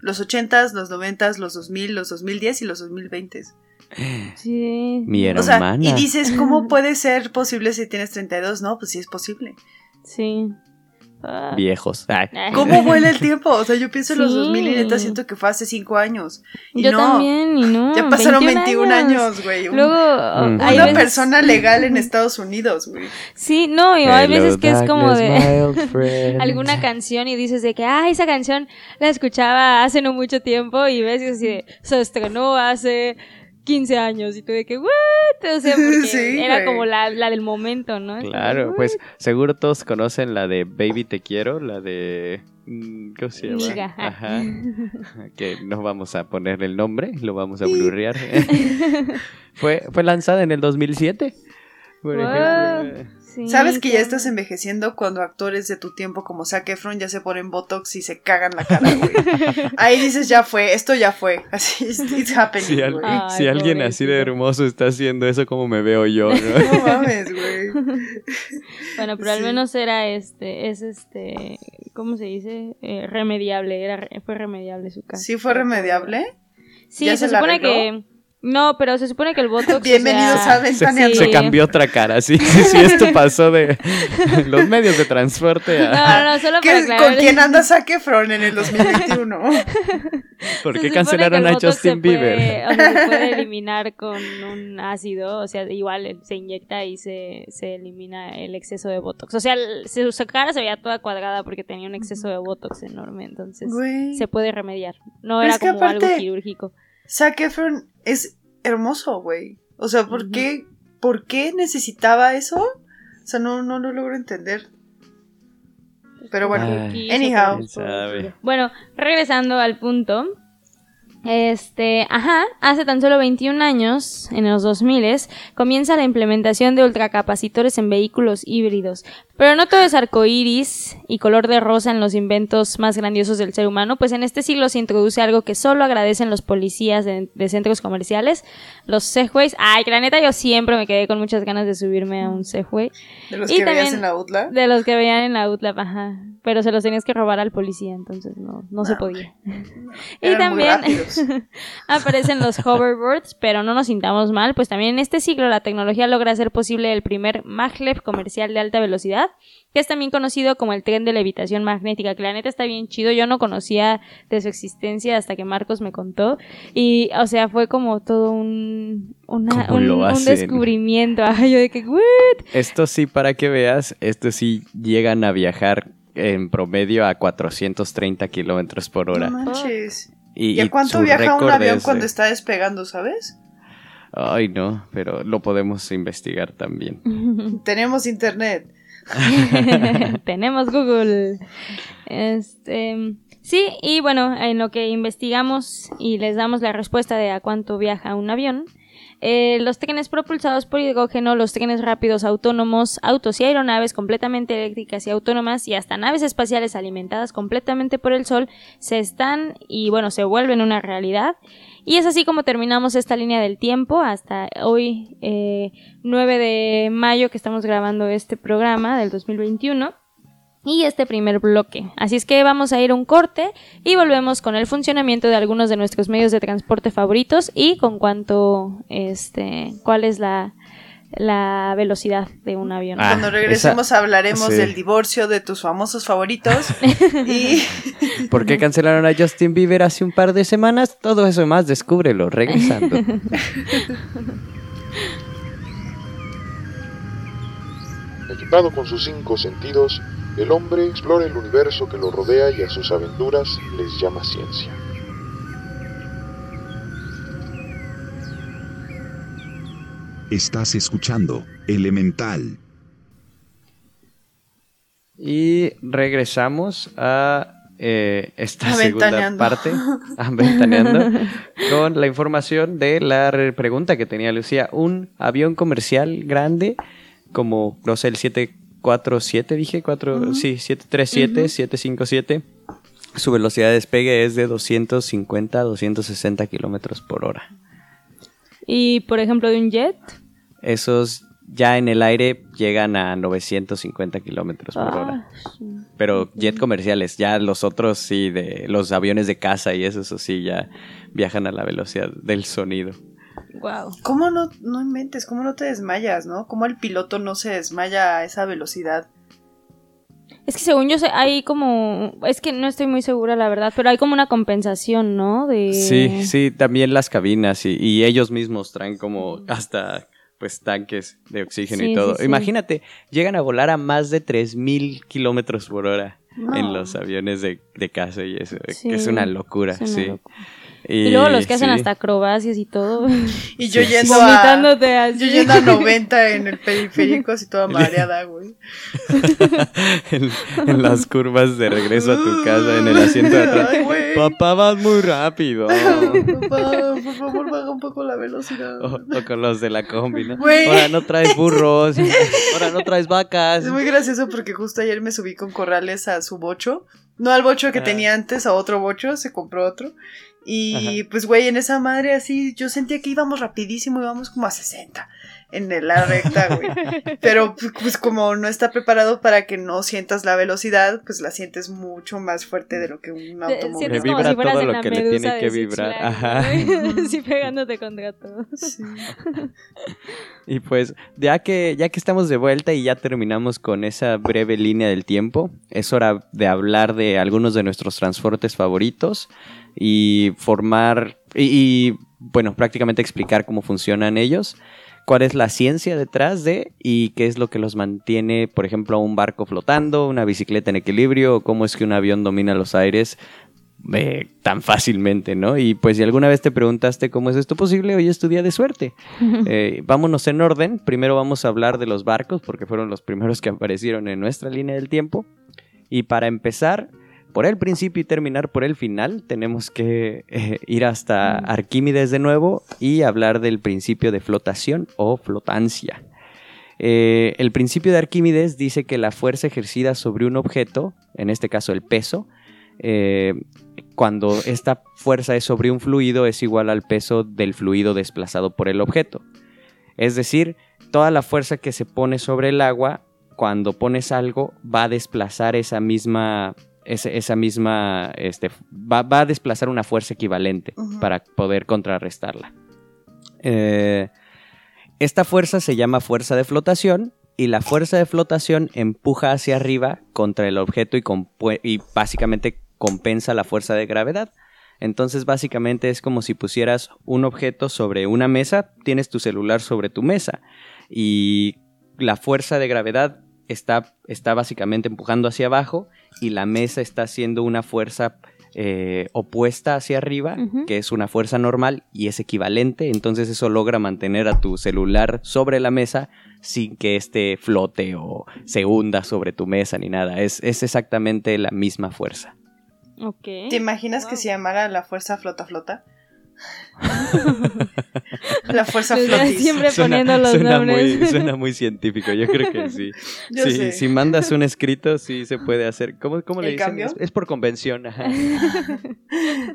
Los 80s, los 90s, los 2000, los 2010 y los 2020. Sí. Mi O sea, hermana. y dices, ¿cómo puede ser posible si tienes 32? No, pues sí es posible. Sí. Ah. Viejos. Ay. ¿Cómo vuela el tiempo? O sea, yo pienso en los Sí. 2000 y neta siento que fue hace 5 años. Y Yo no, también, y no. ya pasaron 21 años, güey. Un- Luego, Mm. hay una veces- persona legal en Estados Unidos, güey. Sí, no, y hay Hello, veces que es como de alguna canción y dices de que, ah, esa canción la escuchaba hace no mucho tiempo y ves así de, se estrenó hace 15 años y tuve que, ¿what? O sea, porque Sí, era como la, la del momento, ¿no? Claro, pues seguro todos conocen la de Baby Te Quiero, la de... mm, ¿Cómo se llama? Niga. Ajá. Que no vamos a poner el nombre, lo vamos a blurrear. fue, fue lanzada en el 2007. Por Wow. ejemplo. Sí, ¿Sabes que ya estás envejeciendo cuando actores de tu tiempo como Zac Efron ya se ponen botox y se cagan la cara, güey? Ahí dices, ya fue, esto ya fue. Así, it's, it's happening, Si, al- güey. Ay, si alguien así de hermoso está haciendo eso, como me veo yo, ¿no? No mames, güey. Bueno, pero al menos era este, es este, ¿cómo se dice? Eh, remediable, era, fue remediable su caso. ¿Sí fue remediable? Sí, ¿Ya se, supone arregló? que, no, pero se supone que el botox, o Bienvenidos sea, a Ventaneando. Se cambió otra cara, sí, sí, sí, esto pasó de los medios de transporte a... No, no, solo ¿Qué- para aclarar. ¿Con quién anda Zac Efron en el 2021? ¿Por qué cancelaron a Justin se puede- Bieber? o sea, se puede eliminar con un ácido, o sea, igual eh, se inyecta y se, se elimina el exceso de Botox. O sea, se- su cara se veía toda cuadrada porque tenía un exceso de Botox enorme, entonces Güey. se puede remediar. No Pero era como algo aparte- quirúrgico. Zac Efron es hermoso, güey. O sea, ¿por qué, ¿por qué necesitaba eso? O sea, no, no lo logro entender. Pero bueno, Ay. Anyhow. Bueno, regresando al punto. Este, ajá, hace tan solo 21 años, en los 2000, comienza la implementación de ultracapacitores en vehículos híbridos. Pero no todo es arcoíris y color de rosa en los inventos más grandiosos del ser humano, pues en este siglo se introduce algo que solo agradecen los policías de, de centros comerciales, los Segways. Ay, que la neta yo siempre me quedé con muchas ganas de subirme a un Segway. de los Y que veías en la UTLA. De los que veían en la UTLAP, ajá. Pero se los tenías que robar al policía, entonces no, no se No, podía. y también rápidos. aparecen los hoverboards, pero no nos sintamos mal, pues también en este siglo la tecnología logra hacer posible el primer maglev comercial de alta velocidad, que es también conocido como el tren de levitación magnética, que la neta está bien chido, yo no conocía de su existencia hasta que Marcos me contó, y o sea, fue como todo un, una- ¿Cómo un, descubrimiento, Ay, yo de que, "What?". Esto sí, para que veas, esto sí llegan a viajar en promedio a 430 kilómetros por hora. No manches. Y, ¿Y a cuánto viaja un avión cuando está despegando, sabes? Ay, no, pero lo podemos investigar también. Tenemos internet. Tenemos Google. Este, sí, y bueno, en lo que investigamos y les damos la respuesta de a cuánto viaja un avión, eh, los trenes propulsados por hidrógeno, los trenes rápidos autónomos, autos y aeronaves completamente eléctricas y autónomas y hasta naves espaciales alimentadas completamente por el sol se están y bueno, se vuelven una realidad. Y es así como terminamos esta línea del tiempo hasta hoy, eh, 9 de mayo, que estamos grabando este programa del 2021. Y este primer bloque. Así es que vamos a ir a un corte y volvemos con el funcionamiento de algunos de nuestros medios de transporte favoritos y con cuánto, este, cuál es la, la velocidad de un avión. Ah, Cuando regresemos esa- hablaremos sí. del divorcio de tus famosos favoritos. y ¿Por qué cancelaron a Justin Bieber hace un par de semanas? Todo eso y más, descúbrelo, regresando. Equipado con sus cinco sentidos, el hombre explora el universo que lo rodea y a sus aventuras les llama ciencia. Estás escuchando Elemental. Y regresamos a eh, esta segunda parte, aventaneando, con la información de la re- pregunta que tenía Lucía. Un avión comercial grande, como, no sé, el 747, dije, 4, sí, 737, 757. Su velocidad de despegue es de 250 a 260 kilómetros por hora. Y por ejemplo de un jet. Esos ya en el aire llegan a 950 kilómetros por hora. Ah, sí. Pero jet comerciales, ya los otros sí, de los aviones de casa y eso, eso sí, ya viajan a la velocidad del sonido. Wow. ¿Cómo no, no inventes? ¿Cómo no te desmayas, no? ¿Cómo el piloto no se desmaya a esa velocidad? Es que según yo sé, hay como, es que no estoy muy segura la verdad, pero hay como una compensación, ¿no? De... Sí, sí, también las cabinas y, y ellos mismos traen como hasta pues tanques de oxígeno Sí, y todo. sí, sí. Imagínate, llegan a volar a más de 3.000 kilómetros por hora No. en los aviones de, de casa y eso, que es una locura, es una sí. locura. Y, luego los que hacen sí. hasta acrobacias y todo. Y yo Sí. yendo a. Vomitándote así. Yo yendo a 90 en el periférico, así toda mareada, güey. en, en las curvas de regreso a tu casa, en el asiento de atrás. Ay. Papá, vas muy rápido. Papá, por favor, baja un poco la velocidad. O, o con los de la combi, ¿no? Güey. Ahora no traes burros, ahora no traes vacas. Es muy gracioso porque justo ayer me subí con Corrales a su bocho. No al bocho que Ajá. tenía antes, a otro bocho, se compró otro. Y Ajá. pues, güey, en esa madre así, yo sentía que íbamos rapidísimo, íbamos como a 60 en la recta, güey. Pero pues como no está preparado para que no sientas la velocidad, pues la sientes mucho más fuerte de lo que un automóvil. Sientes Le como vibra si todo en lo la que le tiene que vibrar. Ajá. Sí, pegándote contra todo. Sí. Y pues, ya que, ya que estamos de vuelta y ya terminamos con esa breve línea del tiempo, es hora de hablar de algunos de nuestros transportes favoritos y formar, y, y, bueno, prácticamente explicar cómo funcionan ellos, cuál es la ciencia detrás de y qué es lo que los mantiene, por ejemplo, un barco flotando, una bicicleta en equilibrio, o cómo es que un avión domina los aires eh, tan fácilmente, ¿no? Y pues si alguna vez te preguntaste cómo es esto posible, hoy es tu día de suerte. Eh, vámonos en orden. Primero vamos a hablar de los barcos, porque fueron los primeros que aparecieron en nuestra línea del tiempo. Y para empezar, por el principio y terminar por el final, tenemos que eh, ir hasta Arquímedes de nuevo y hablar del principio de flotación o flotancia. Eh, el principio de Arquímedes dice que la fuerza ejercida sobre un objeto, en este caso el peso, eh, cuando esta fuerza es sobre un fluido es igual al peso del fluido desplazado por el objeto. Es decir, toda la fuerza que se pone sobre el agua, cuando pones algo, va a desplazar esa misma, ese- esa misma, este, va, va a desplazar una fuerza equivalente para poder contrarrestarla. Eh, esta fuerza se llama fuerza de flotación y la fuerza de flotación empuja hacia arriba contra el objeto y, y básicamente compensa la fuerza de gravedad. Entonces básicamente es como si pusieras un objeto sobre una mesa, tienes tu celular sobre tu mesa y la fuerza de gravedad está, está básicamente empujando hacia abajo y la mesa está haciendo una fuerza eh, opuesta hacia arriba, que es una fuerza normal y es equivalente, entonces eso logra mantener a tu celular sobre la mesa sin que éste flote o se hunda sobre tu mesa ni nada, es, es exactamente la misma fuerza. Ok. ¿Te imaginas que se llamara la fuerza flota flota? la fuerza flotis. siempre poniendo los suena nombres. muy, suena muy científico, yo creo que sí. Yo Sí, sé. Si mandas un escrito, sí se puede hacer. ¿Cómo, cómo le ¿El dicen? cambio? Es, es por convención. ajá.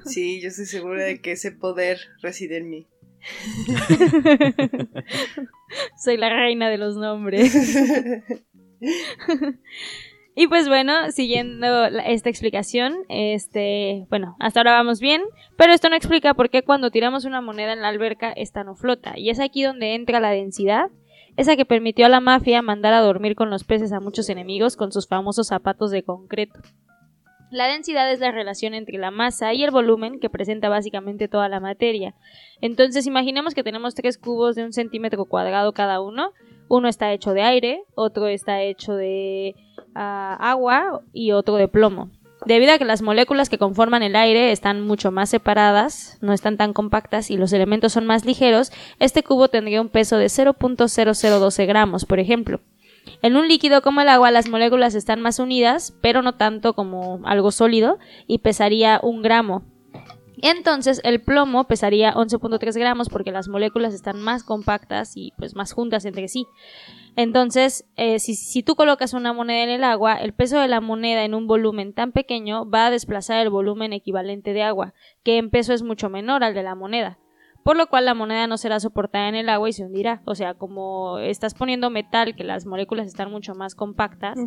Sí, yo estoy segura de que ese poder reside en mí. Soy la reina de los nombres. Y pues bueno, siguiendo esta explicación, este, bueno, hasta ahora vamos bien, pero esto no explica por qué cuando tiramos una moneda en la alberca esta no flota. Y es aquí donde entra la densidad, esa que permitió a la mafia mandar a dormir con los peces a muchos enemigos con sus famosos zapatos de concreto. La densidad es la relación entre la masa y el volumen que presenta básicamente toda la materia. Entonces imaginemos que tenemos tres cubos de un centímetro cuadrado cada uno. Uno está hecho de aire, otro está hecho de agua y otro de plomo. Debido a que las moléculas que conforman el aire están mucho más separadas, no están tan compactas y los elementos son más ligeros, este cubo tendría un peso de 0.0012 gramos, por ejemplo. En un líquido como el agua las moléculas están más unidas, pero no tanto como algo sólido, y pesaría un gramo. Entonces el plomo pesaría 11.3 gramos porque las moléculas están más compactas y pues más juntas entre sí. Entonces, eh, si, si tú colocas una moneda en el agua, el peso de la moneda en un volumen tan pequeño va a desplazar el volumen equivalente de agua, que en peso es mucho menor al de la moneda. Por lo cual la moneda no será soportada en el agua y se hundirá. O sea, como estás poniendo metal, que las moléculas están mucho más compactas,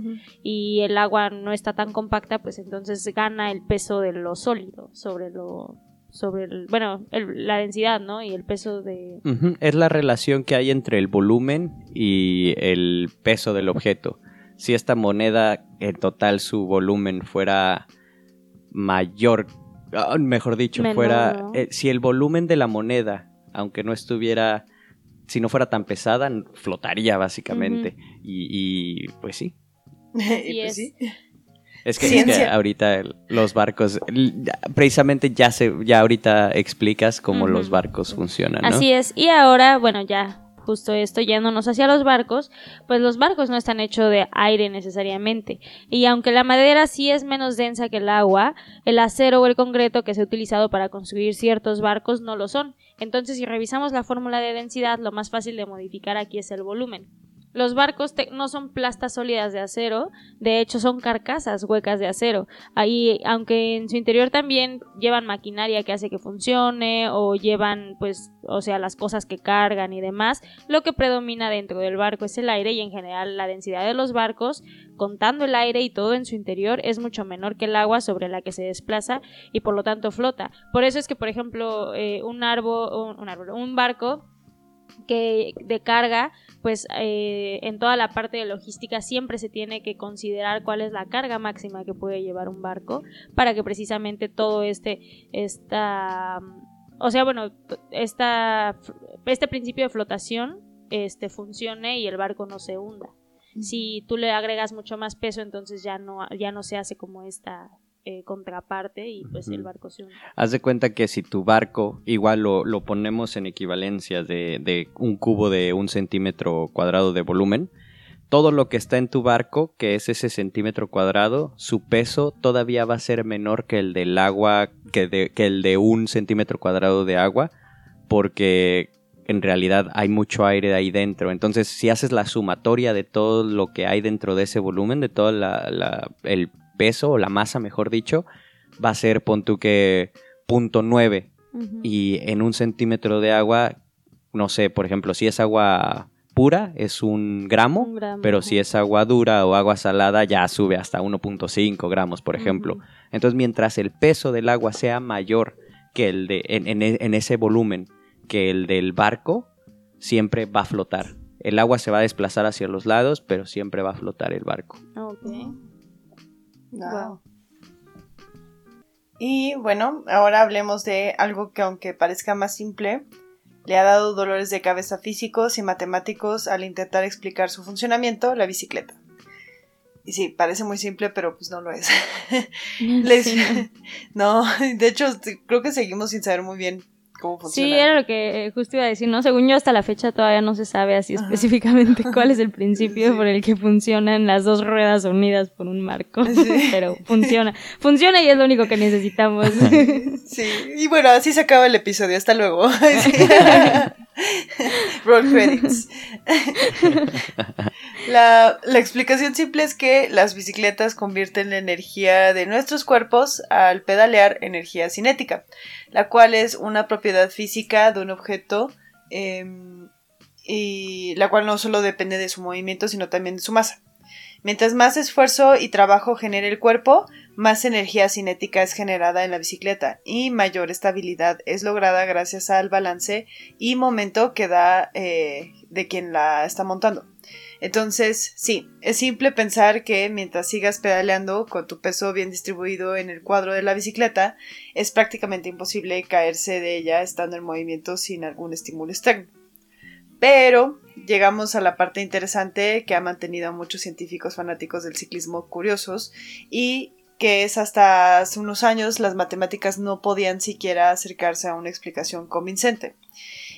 y el agua no está tan compacta, pues entonces gana el peso de lo sólido sobre lo sobre el, bueno, el- la densidad, ¿no? Y el peso de Es la relación que hay entre el volumen y el peso del objeto. Si esta moneda en total su volumen fuera mayor, mejor dicho, Menor, fuera ¿no? eh, si el volumen de la moneda, aunque no estuviera, si no fuera tan pesada, flotaría básicamente. y, y, pues sí. Y pues es. sí. Es que, es que Ciencia. ahorita los barcos, precisamente ya se, ya ahorita explicas cómo los barcos funcionan, ¿no? Así es. Y ahora, bueno, ya justo esto, yéndonos hacia los barcos, pues los barcos no están hechos de aire necesariamente. Y aunque la madera sí es menos densa que el agua, el acero o el concreto que se ha utilizado para construir ciertos barcos no lo son. Entonces, si revisamos la fórmula de densidad, lo más fácil de modificar aquí es el volumen. Los barcos no son plastas sólidas de acero, de hecho son carcasas huecas de acero. Ahí, aunque en su interior también llevan maquinaria que hace que funcione o llevan, pues, o sea, las cosas que cargan y demás, lo que predomina dentro del barco es el aire y en general la densidad de los barcos, contando el aire y todo en su interior, es mucho menor que el agua sobre la que se desplaza y por lo tanto flota. Por eso es que, por ejemplo, eh, un árbol, un árbol, un barco que de carga, pues eh, en toda la parte de logística siempre se tiene que considerar cuál es la carga máxima que puede llevar un barco para que precisamente todo este esta o sea bueno esta este principio de flotación este funcione y el barco no se hunda. Si tú le agregas mucho más peso entonces ya no ya no se hace como esta eh, contraparte y pues el barco se hunde Haz de cuenta que si tu barco, igual lo, lo ponemos en equivalencia de, de un cubo de un centímetro cuadrado de volumen, todo lo que está en tu barco, que es ese centímetro cuadrado, su peso todavía va a ser menor que el del agua, que, de- que el de un centímetro cuadrado de agua, porque en realidad hay mucho aire ahí dentro. Entonces, si haces la sumatoria de todo lo que hay dentro de ese volumen, de todo la- la- el peso o la masa, mejor dicho, va a ser, pon tú que, punto nueve. Y en un centímetro de agua, no sé, por ejemplo, si es agua pura, es un gramo, Un gramo, pero si es agua dura o agua salada, ya sube hasta 1.5 gramos, por ejemplo. Entonces, mientras el peso del agua sea mayor que el de, en, en e- en ese volumen que el del barco, siempre va a flotar. El agua se va a desplazar hacia los lados, pero siempre va a flotar el barco. Wow. Y bueno, ahora hablemos de algo que aunque parezca más simple, le ha dado dolores de cabeza físicos y matemáticos al intentar explicar su funcionamiento, la bicicleta. Y sí, parece muy simple, pero pues no lo es. Les- no, de hecho, creo que seguimos sin saber muy bien cómo funciona. Sí, era lo que eh, justo iba a decir, ¿no? Según yo, hasta la fecha todavía no se sabe así Ajá. específicamente cuál es el principio Sí. por el que funcionan las dos ruedas unidas por un marco. Sí. Pero funciona. Funciona y es lo único que necesitamos. Sí, y bueno, así se acaba el episodio. Hasta luego. Sí. Roll credits. La, la explicación simple es que las bicicletas convierten la energía de nuestros cuerpos al pedalear energía cinética, la cual es una propiedad física de un objeto em, y la cual no solo depende de su movimiento, sino también de su masa. Mientras más esfuerzo y trabajo genere el cuerpo, más energía cinética es generada en la bicicleta y mayor estabilidad es lograda gracias al balance y momento que da eh, de quien la está montando. Entonces, sí, es simple pensar que mientras sigas pedaleando con tu peso bien distribuido en el cuadro de la bicicleta, es prácticamente imposible caerse de ella estando en movimiento sin algún estímulo externo. Pero llegamos a la parte interesante que ha mantenido a muchos científicos fanáticos del ciclismo curiosos y que es hasta hace unos años las matemáticas no podían siquiera acercarse a una explicación convincente.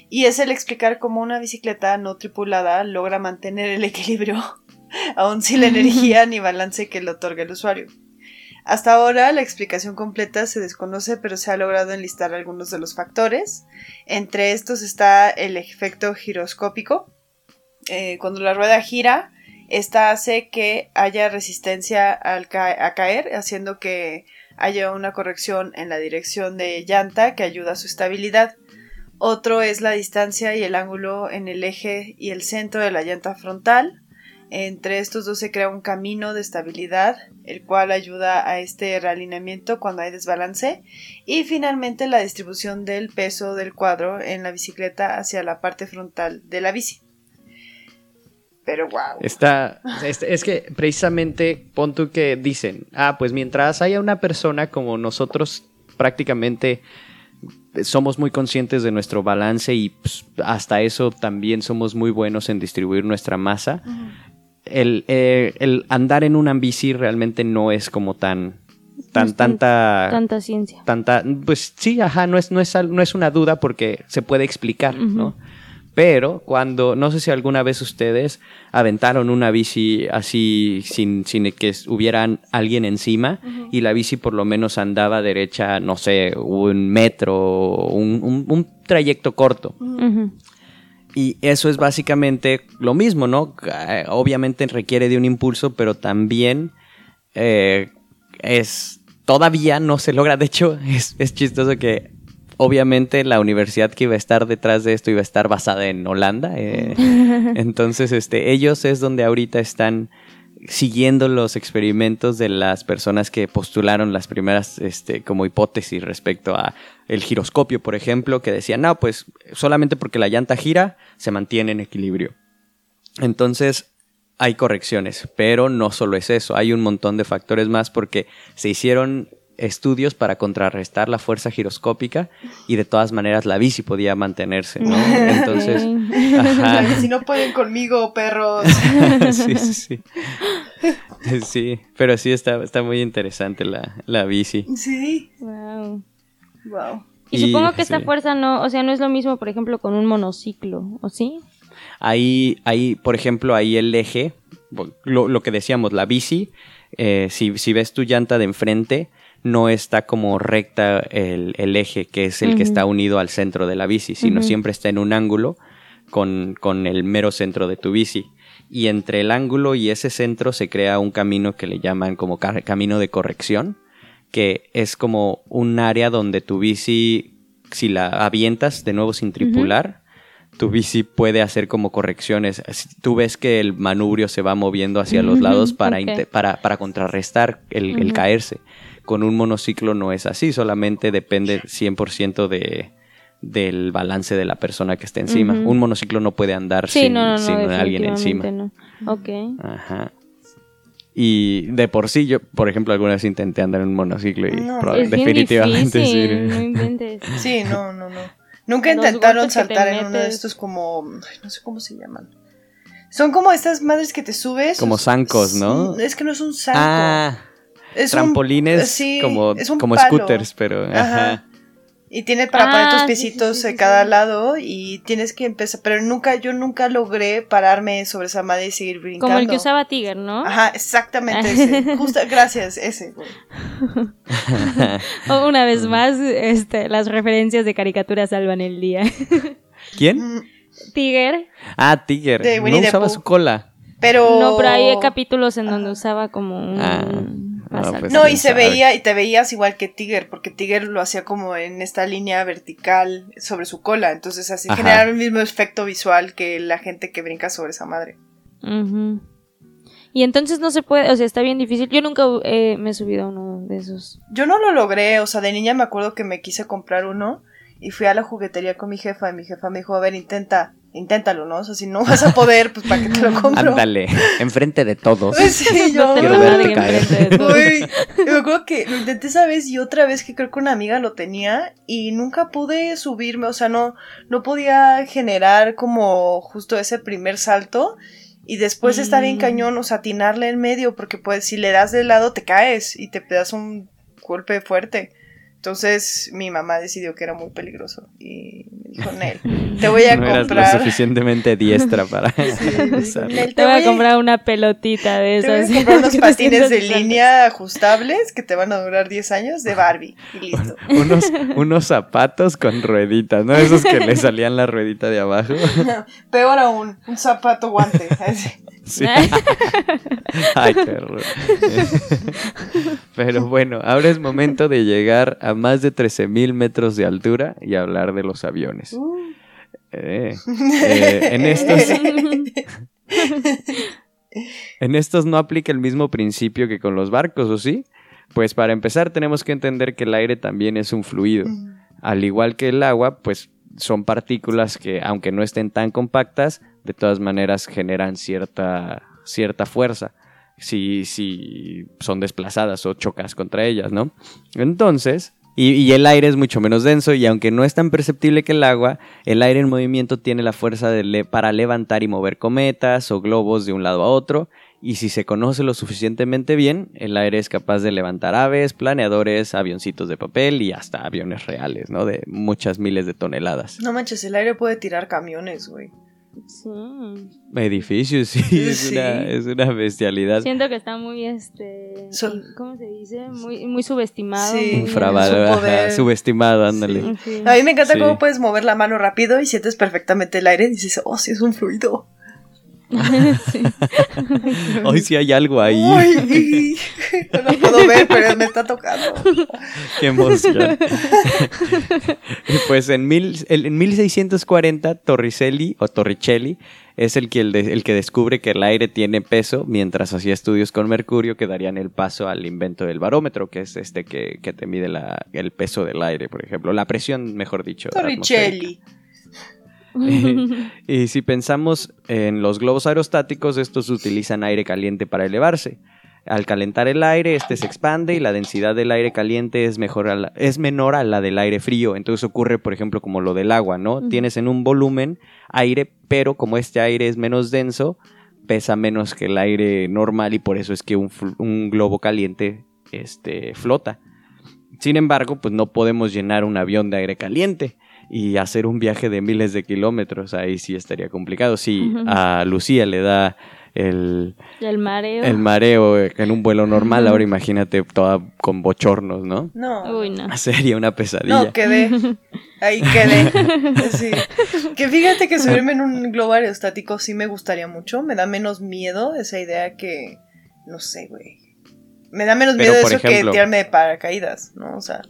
Y es el explicar cómo una bicicleta no tripulada logra mantener el equilibrio, aun sin la energía ni balance que le otorga el usuario. Hasta ahora la explicación completa se desconoce, pero se ha logrado enlistar algunos de los factores. Entre estos está el efecto giroscópico. Eh, cuando la rueda gira, esta hace que haya resistencia al a caer, haciendo que haya una corrección en la dirección de llanta que ayuda a su estabilidad. Otro es la distancia y el ángulo en el eje y el centro de la llanta frontal. Entre estos dos se crea un camino de estabilidad, el cual ayuda a este realineamiento cuando hay desbalance. Y finalmente la distribución del peso del cuadro en la bicicleta hacia la parte frontal de la bici. Pero wow. Está, es, es que precisamente pon tú que dicen, ah, pues mientras haya una persona como nosotros prácticamente somos muy conscientes de nuestro balance y pues, hasta eso también somos muy buenos en distribuir nuestra masa. El, eh, el andar en una bici realmente no es como tan, tan, tanta, Tanta ciencia. tanta, pues sí, ajá, no es, no es, no es una duda porque se puede explicar, ¿no? Pero cuando, no sé si alguna vez ustedes aventaron una bici así sin, sin que es- hubiera alguien encima y la bici por lo menos andaba derecha, no sé, un metro, un, un- un trayecto corto. Ujú. Y eso es básicamente lo mismo, ¿no? Eh, Obviamente requiere de un impulso, pero también eh, es todavía no se logra. De hecho, es, es chistoso que obviamente la universidad que iba a estar detrás de esto iba a estar basada en Holanda. eh, entonces, este, ellos es donde ahorita están siguiendo los experimentos de las personas que postularon las primeras este, como hipótesis respecto a el giroscopio, por ejemplo, que decían, no, pues solamente porque la llanta gira, se mantiene en equilibrio. Entonces, hay correcciones, pero no solo es eso, hay un montón de factores más porque se hicieron estudios para contrarrestar la fuerza giroscópica y de todas maneras la bici podía mantenerse, ¿no? Entonces, ajá. Si no pueden conmigo, perros. sí, sí, sí. Sí, pero sí está, está muy interesante la, la bici. Sí. Wow. Wow. Y, Y, supongo que esta fuerza no, o sea, no es lo mismo, por ejemplo, con un monociclo, ¿o sí? Ahí, ahí, por ejemplo, ahí el eje, lo, lo que decíamos, la bici, eh, si, si ves tu llanta de enfrente, no está como recta el, el eje, que es el que está unido al centro de la bici, sino siempre está en un ángulo con, con el mero centro de tu bici. Y entre el ángulo y ese centro se crea un camino que le llaman como ca- camino de corrección, que es como un área donde tu bici, si la avientas de nuevo sin tripular, tu bici puede hacer como correcciones. Tú ves que el manubrio se va moviendo hacia los lados para, para, para contrarrestar el, caerse. Con un monociclo no es así, solamente depende 100% de, del balance de la persona que esté encima. Un monociclo no puede andar Sí, sin, no, no, no, sin alguien encima. definitivamente no. Ok. Ajá. Y de por sí, yo, por ejemplo, alguna vez intenté andar en un monociclo y definitivamente difícil, sí. Sí, no, no, no. Nunca Los intentaron saltar en uno de estos como... ay, no sé cómo se llaman. Son como estas madres que te subes. Como zancos, ¿no? Es que no es un zanco. Ah, es un- trampolines sí, como, es un como palo. scooters, pero ajá. Ajá. Y tiene para poner Ah, tus piecitos sí, sí, de sí, cada sí. lado y tienes que empezar, pero nunca, yo nunca logré pararme sobre esa madre y seguir brincando. Como el que usaba Tiger, ¿no? Ajá, exactamente ese. Justo, gracias, ese, una vez más, este, las referencias de caricatura salvan el día. ¿Quién? Mm, Tiger. Ah, Tiger. De no usaba Pooh. su cola. Pero. No, pero hay capítulos en donde usaba como un... Ah, alto. pues No, y se sabe. veía, y te veías igual que Tiger, porque Tiger lo hacía como en esta línea vertical sobre su cola. Entonces así Ajá. generaba el mismo efecto visual que la gente que brinca sobre esa madre. Y entonces no se puede, o sea, está bien difícil. Yo nunca eh, me he subido a uno de esos. Yo no lo logré, o sea, de niña me acuerdo que me quise comprar uno y fui a la juguetería con mi jefa y mi jefa me dijo, a ver, intenta, inténtalo, ¿no? O sea, si no vas a poder, pues para qué te lo compro. Ándale, enfrente de todos. Sí, yo. Quiero lo verte nadie caer. enfrente de todos. Uy, me acuerdo que lo intenté esa vez y otra vez que creo que una amiga lo tenía y nunca pude subirme, o sea, no, no podía generar como justo ese primer salto y después está bien Mm. cañón, o sea, atinarle en medio porque pues si le das de lado te caes y te das un golpe fuerte. Entonces mi mamá decidió que era muy peligroso y me dijo, Nel, te voy a no eras lo comprar. suficientemente diestra para Sí. "Nel, Te voy a comprar una pelotita de te voy a esas. comprar unos patines de línea ajustables que te van a durar 10 años de Barbie. Y listo. unos, unos zapatos con rueditas, ¿no? Esos que le salían la ruedita de abajo. Peor aún, un zapato guante. Sí. Ay, qué horror. Pero bueno, ahora es momento de llegar a más de 13.000 metros de altura y hablar de los aviones. Eh, eh, en estos En estos no aplica el mismo principio que con los barcos, ¿o sí? Pues para empezar tenemos que entender que el aire también es un fluido. Al igual que el agua, pues son partículas que, aunque no estén tan compactas, de todas maneras generan cierta, cierta fuerza si, si son desplazadas o chocas contra ellas, ¿no? Entonces, Y, el aire es mucho menos denso y aunque no es tan perceptible que el agua, el aire en movimiento tiene la fuerza para levantar y mover cometas o globos de un lado a otro. Y si se conoce lo suficientemente bien, el aire es capaz de levantar aves, planeadores, avioncitos de papel y hasta aviones reales, ¿no? De muchas miles de toneladas. No manches, el aire puede tirar camiones, güey. Sí. Edificios, sí, es, Sí. Una, es una bestialidad. Siento que está muy, este, So- ¿cómo se dice? Muy, muy subestimado. Sí. Infravalorado, subestimado, ándale. Sí, sí. A mí me encanta Sí. cómo puedes mover la mano rápido y sientes perfectamente el aire y dices, oh, sí, es un fluido. Sí. Hoy sí hay algo ahí. Uy, no lo puedo ver, pero me está tocando. Qué emoción. Pues en, mil, en 1640 Torricelli o Torricelli es el que, el, de- el que descubre que el aire tiene peso mientras hacía estudios con mercurio que darían el paso al invento del barómetro, que es este que, que te mide la- el peso del aire, por ejemplo, la presión, mejor dicho. atmosférica. Y si pensamos en los globos aerostáticos, estos utilizan aire caliente para elevarse. Al calentar el aire, este se expande y la densidad del aire caliente es, mejor a la- es menor a la del aire frío. Entonces ocurre, por ejemplo, como lo del agua, ¿no? Tienes en un volumen aire, pero como este aire es menos denso, pesa menos que el aire normal y por eso es que un, un globo caliente este, flota. Sin embargo, pues no podemos llenar un avión de aire caliente y hacer un viaje de miles de kilómetros. Ahí sí estaría complicado. Si Ujú. a Lucía le da el, el mareo. el mareo en un vuelo normal, ahora imagínate toda con bochornos, ¿no? No. Uy, no. Sería una pesadilla. No, quedé. Ahí quedé. Sí. Que fíjate que subirme en un globo aerostático sí me gustaría mucho. Me da menos miedo esa idea que. No sé, güey. Me da menos Pero, miedo eso ejemplo- que tirarme de paracaídas, ¿no? O sea.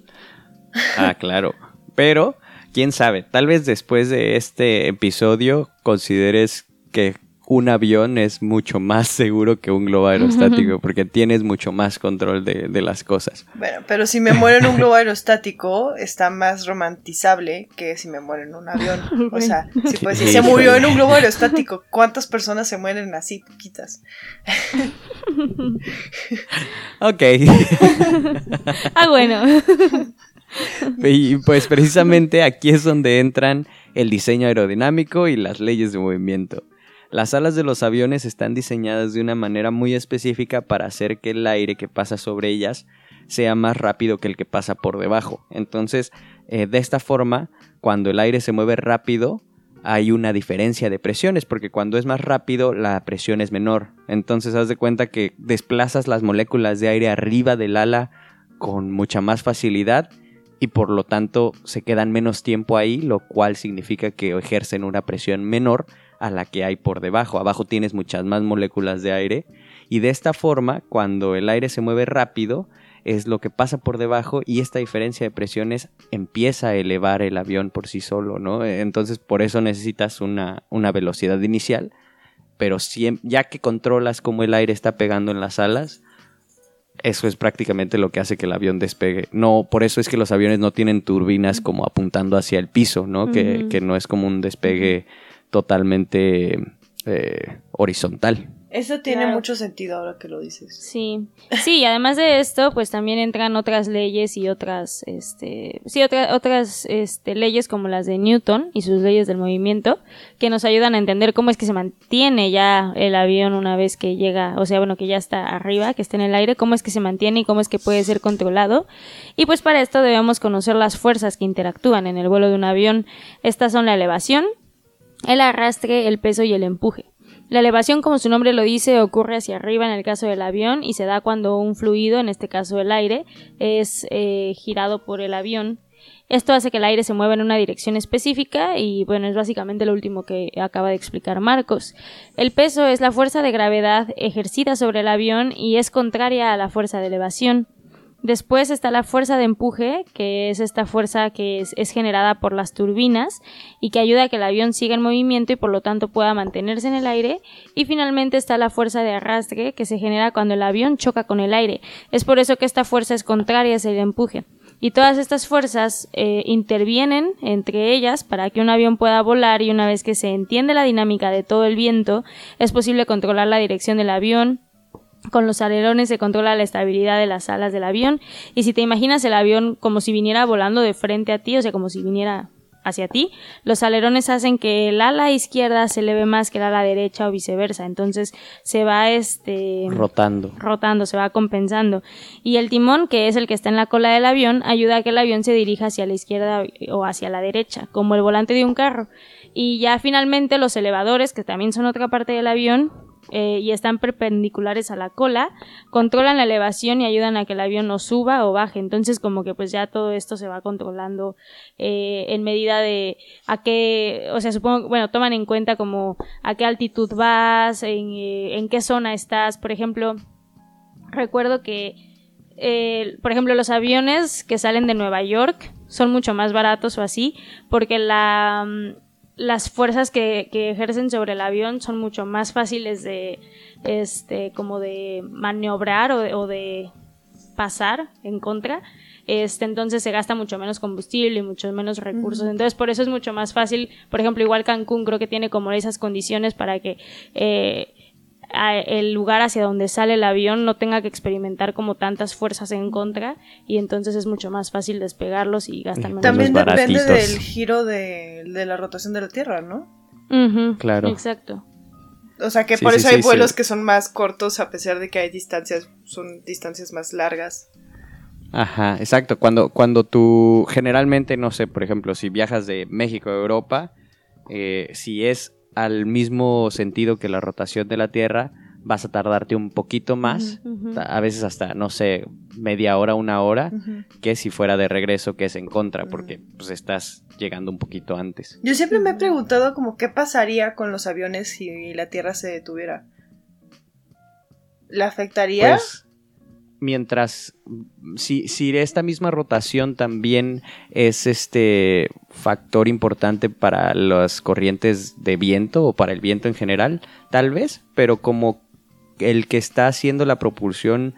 Ah, claro. Pero, quién sabe, tal vez después de este episodio consideres que un avión es mucho más seguro que un globo aerostático, porque tienes mucho más control de, de las cosas. Bueno, pero si me muero en un globo aerostático, está más romantizable que si me muero en un avión. O sea, si, pues, si se murió en un globo aerostático, ¿cuántas personas se mueren así, poquitas? Ok. Ah, bueno. y pues precisamente aquí es donde entran el diseño aerodinámico y las leyes de movimiento. Las alas de los aviones están diseñadas de una manera muy específica para hacer que el aire que pasa sobre ellas sea más rápido que el que pasa por debajo. Entonces, eh, de esta forma, cuando el aire se mueve rápido, hay una diferencia de presiones, porque cuando es más rápido, la presión es menor. Entonces, haz de cuenta que desplazas las moléculas de aire arriba del ala con mucha más facilidad y por lo tanto se quedan menos tiempo ahí, lo cual significa que ejercen una presión menor a la que hay por debajo. Abajo tienes muchas más moléculas de aire y de esta forma, cuando el aire se mueve rápido, es lo que pasa por debajo y esta diferencia de presiones empieza a elevar el avión por sí solo, ¿no? Entonces por eso necesitas una, una velocidad inicial, pero siem- ya que controlas cómo el aire está pegando en las alas, eso es prácticamente lo que hace que el avión despegue. No, por eso es que los aviones no tienen turbinas como apuntando hacia el piso, ¿no? que, que no es como un despegue totalmente eh, horizontal. Eso tiene Claro. mucho sentido ahora que lo dices. Sí, sí, y además de esto, pues también entran otras leyes y otras, este, sí, otra- otras, este, leyes como las de Newton y sus leyes del movimiento, que nos ayudan a entender cómo es que se mantiene ya el avión una vez que llega, o sea, bueno, que ya está arriba, que está en el aire, cómo es que se mantiene y cómo es que puede ser controlado. Y pues para esto debemos conocer las fuerzas que interactúan en el vuelo de un avión. Estas son la elevación, el arrastre, el peso y el empuje. La elevación, como su nombre lo dice, ocurre hacia arriba en el caso del avión y se da cuando un fluido, en este caso el aire, es eh, girado por el avión. Esto hace que el aire se mueva en una dirección específica y bueno, es básicamente lo último que acaba de explicar Marcos. El peso es la fuerza de gravedad ejercida sobre el avión y es contraria a la fuerza de elevación. Después está la fuerza de empuje, que es esta fuerza que es, generada por las turbinas y que ayuda a que el avión siga en movimiento y por lo tanto pueda mantenerse en el aire. Y finalmente está la fuerza de arrastre, que se genera cuando el avión choca con el aire. Es por eso que esta fuerza es contraria hacia el empuje. Y todas estas fuerzas eh, intervienen entre ellas para que un avión pueda volar y una vez que se entiende la dinámica de todo el viento, es posible controlar la dirección del avión, Con los alerones se controla la estabilidad de las alas del avión y si te imaginas el avión como si viniera volando de frente a ti, o sea, como si viniera hacia ti, los alerones hacen que el ala izquierda se eleve más que el ala derecha o viceversa, entonces se va este Rotando. rotando, se va compensando. Y el timón, que es el que está en la cola del avión, ayuda a que el avión se dirija hacia la izquierda o hacia la derecha, como el volante de un carro. Y ya finalmente los elevadores, que también son otra parte del avión, eh, y están perpendiculares a la cola, controlan la elevación y ayudan a que el avión no suba o baje. Entonces, como que pues ya todo esto se va controlando eh, en medida de a qué, o sea, supongo, bueno, toman en cuenta como a qué altitud vas, en, eh, qué zona estás. Por ejemplo, recuerdo que, eh, por ejemplo, los aviones que salen de Nueva York son mucho más baratos o así, porque la, mm, las fuerzas que, que ejercen sobre el avión son mucho más fáciles de, este, como de maniobrar o de, o de pasar en contra. Este, entonces se gasta mucho menos combustible y muchos menos recursos. Entonces, por eso es mucho más fácil. Por ejemplo, igual Cancún creo que tiene como esas condiciones para que eh, el lugar hacia donde sale el avión no tenga que experimentar como tantas fuerzas en contra y entonces es mucho más fácil despegarlos y gastan menos. También depende del giro de, de la rotación de la Tierra, ¿no? Claro. Exacto. O sea que Sí, por sí, eso sí, hay vuelos sí. que son más cortos a pesar de que hay distancias, son distancias más largas. Ajá, exacto. Cuando, cuando tú, generalmente, no sé, por ejemplo, si viajas de México a Europa, eh, si es al mismo sentido que la rotación de la Tierra, vas a tardarte un poquito más, a veces hasta, no sé, media hora, una hora, que si fuera de regreso, que es en contra, porque pues estás llegando un poquito antes. Yo siempre me he preguntado como qué pasaría con los aviones si la Tierra se detuviera. ¿La afectaría? Pues, mientras, si, si esta misma rotación también es este factor importante para las corrientes de viento o para el viento en general, tal vez, pero como el que está haciendo la propulsión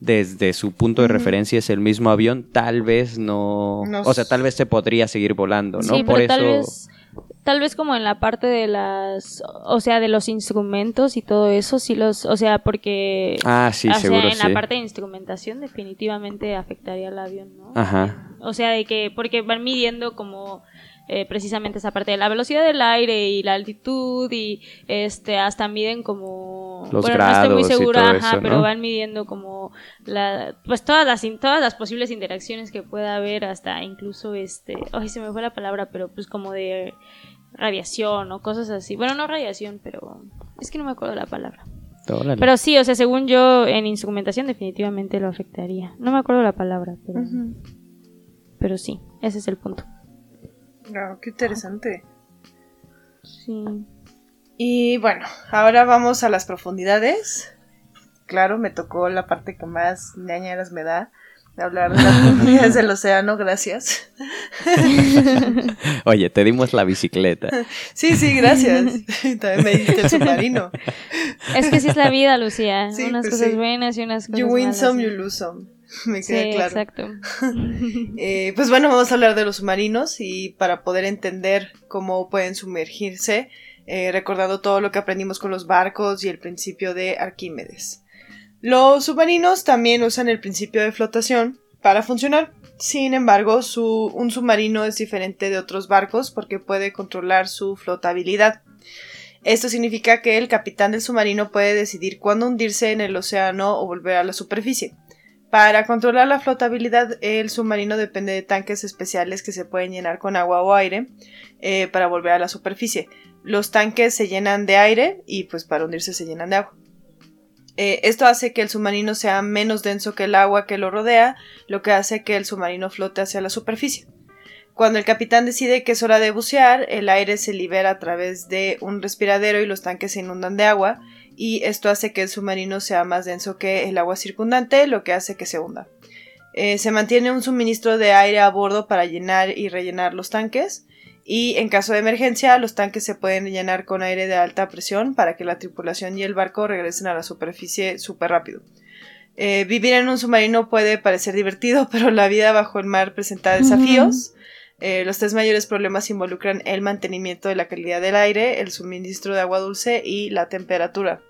desde su punto de referencia es el mismo avión, tal vez no, o sea, tal vez se podría seguir volando, ¿no? Sí, Por pero eso, tal vez, tal vez como en la parte de las, o sea, de los instrumentos y todo eso, sí los, o sea, porque, ah, sí, o sea, seguro en sí. la parte de instrumentación definitivamente afectaría al avión, ¿no? Ajá. O sea, de que, porque van midiendo como eh, precisamente esa parte de la velocidad del aire y la altitud y este hasta miden como Los bueno no estoy muy grados y segura todo ajá, eso, pero ¿no? van midiendo como la pues todas las todas las posibles interacciones que pueda haber hasta incluso este ay se me fue la palabra pero pues como de radiación o cosas así bueno no radiación pero es que no me acuerdo la palabra Órale. pero sí o sea según yo en instrumentación definitivamente lo afectaría no me acuerdo la palabra pero pero sí ese es el punto Ah, qué interesante. sí Y bueno, ahora vamos a las profundidades. Claro, me tocó la parte que más ñañeras me da. De Hablar de las profundidades del océano, gracias. Oye, te dimos la bicicleta. Sí, sí, gracias. También me diste el submarino. Es que así es la vida, Lucía. Sí, unas pues cosas sí. buenas y unas cosas You win malas. some, sí. you lose some. Me Sí, queda claro. exacto. Eh, pues bueno, vamos a hablar de los submarinos y para poder entender cómo pueden sumergirse, eh, recordando todo lo que aprendimos con los barcos y el principio de Arquímedes. Los submarinos también usan el principio de flotación para funcionar. Sin embargo, un submarino es diferente de otros barcos porque puede controlar su flotabilidad. Esto significa que el capitán del submarino puede decidir cuándo hundirse en el océano o volver a la superficie. Para controlar la flotabilidad, el submarino depende de tanques especiales que se pueden llenar con agua o aire eh, para volver a la superficie. Los tanques se llenan de aire y pues para hundirse se llenan de agua. Eh, esto hace que el submarino sea menos denso que el agua que lo rodea, lo que hace que el submarino flote hacia la superficie. Cuando el capitán decide que es hora de bucear, el aire se libera a través de un respiradero y los tanques se inundan de agua, y esto hace que el submarino sea más denso que el agua circundante, lo que hace que se hunda. Eh, se mantiene un suministro de aire a bordo para llenar y rellenar los tanques, y en caso de emergencia, los tanques se pueden llenar con aire de alta presión para que la tripulación y el barco regresen a la superficie súper rápido. Eh, vivir en un submarino puede parecer divertido, pero la vida bajo el mar presenta desafíos. Eh, los tres mayores problemas involucran el mantenimiento de la calidad del aire, el suministro de agua dulce y la temperatura.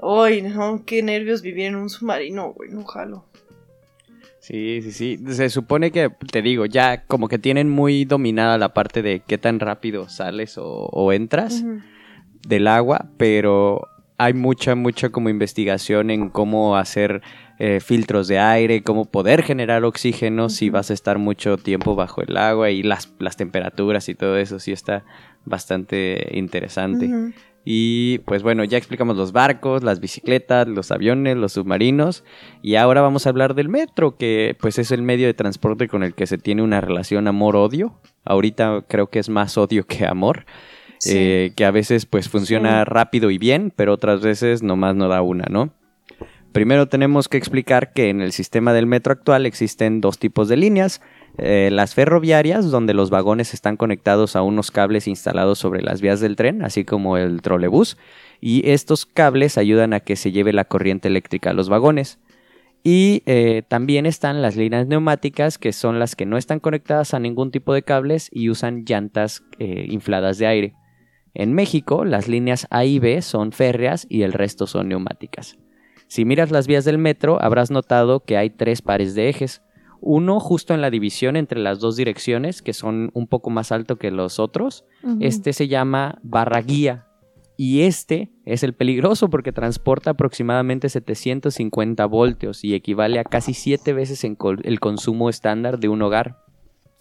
Ay, no, qué nervios vivir en un submarino, güey, no jalo. Sí, sí, sí. Se supone que, te digo, ya como que tienen muy dominada la parte de qué tan rápido sales o, o entras del agua, pero hay mucha, mucha como investigación en cómo hacer eh, filtros de aire, cómo poder generar oxígeno si vas a estar mucho tiempo bajo el agua y las, las temperaturas y todo eso, sí está bastante interesante. Y pues bueno, ya explicamos los barcos, las bicicletas, los aviones, los submarinos y ahora vamos a hablar del metro, que pues es el medio de transporte con el que se tiene una relación amor-odio. Ahorita creo que es más odio que amor, Sí. eh, que a veces pues funciona rápido y bien, pero otras veces nomás no da una, ¿no? Primero tenemos que explicar que en el sistema del metro actual existen dos tipos de líneas. Eh, las ferroviarias, donde los vagones están conectados a unos cables instalados sobre las vías del tren, así como el trolebús, y estos cables ayudan a que se lleve la corriente eléctrica a los vagones. Y eh, también están las líneas neumáticas, que son las que no están conectadas a ningún tipo de cables y usan llantas eh, infladas de aire. En México, las líneas A y B son férreas y el resto son neumáticas. Si miras las vías del metro, habrás notado que hay tres pares de ejes. Uno justo en la división entre las dos direcciones, que son un poco más alto que los otros. Este se llama barra guía. Y este es el peligroso porque transporta aproximadamente 750 voltios y equivale a casi 7 veces en el consumo estándar de un hogar.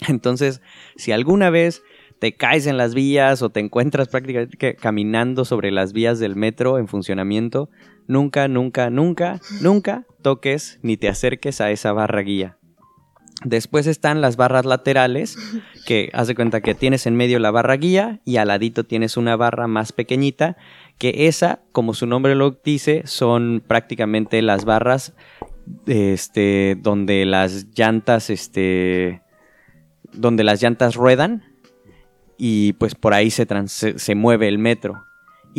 Entonces, si alguna vez te caes en las vías o te encuentras prácticamente caminando sobre las vías del metro en funcionamiento, nunca, nunca, nunca, nunca toques ni te acerques a esa barra guía. Después están las barras laterales, que haz de cuenta que tienes en medio la barra guía y al ladito tienes una barra más pequeñita, que esa, como su nombre lo dice, son prácticamente las barras este, donde las llantas, este, donde las llantas ruedan y pues por ahí se, mueve el metro.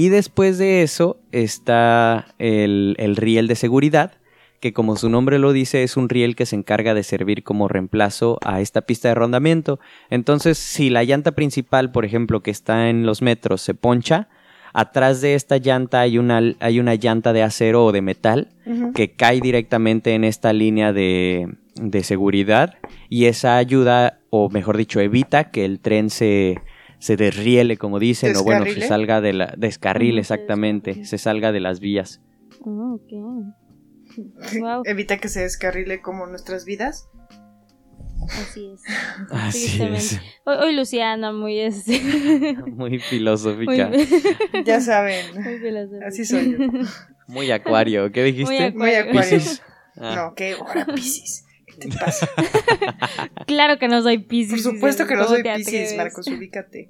Y después de eso está el, el riel de seguridad, que como su nombre lo dice es un riel que se encarga de servir como reemplazo a esta pista de rondamiento. Entonces, si la llanta principal, por ejemplo, que está en los metros, se poncha, atrás de esta llanta hay una, hay una llanta de acero o de metal que cae directamente en esta línea de, de seguridad y esa ayuda, o mejor dicho, evita que el tren se, se desriele, como dicen, o bueno, se salga de la... Descarrile, Ujú, se exactamente, se salga de las vías. Ah, ok. Wow, Evita que se descarrile como nuestras vidas. así es. Así es. Hoy, hoy Luciana, muy este. Muy muy, filosófica, muy Ya saben. filosófica. Así soy yo. muy acuario. ¿Qué dijiste? Muy Muy acuario. Piscis. Ah, No, qué hora Piscis. ¿Qué te pasa? Claro que no soy Piscis. Por supuesto que no ¿cómo soy atreves? Marcos, ubícate.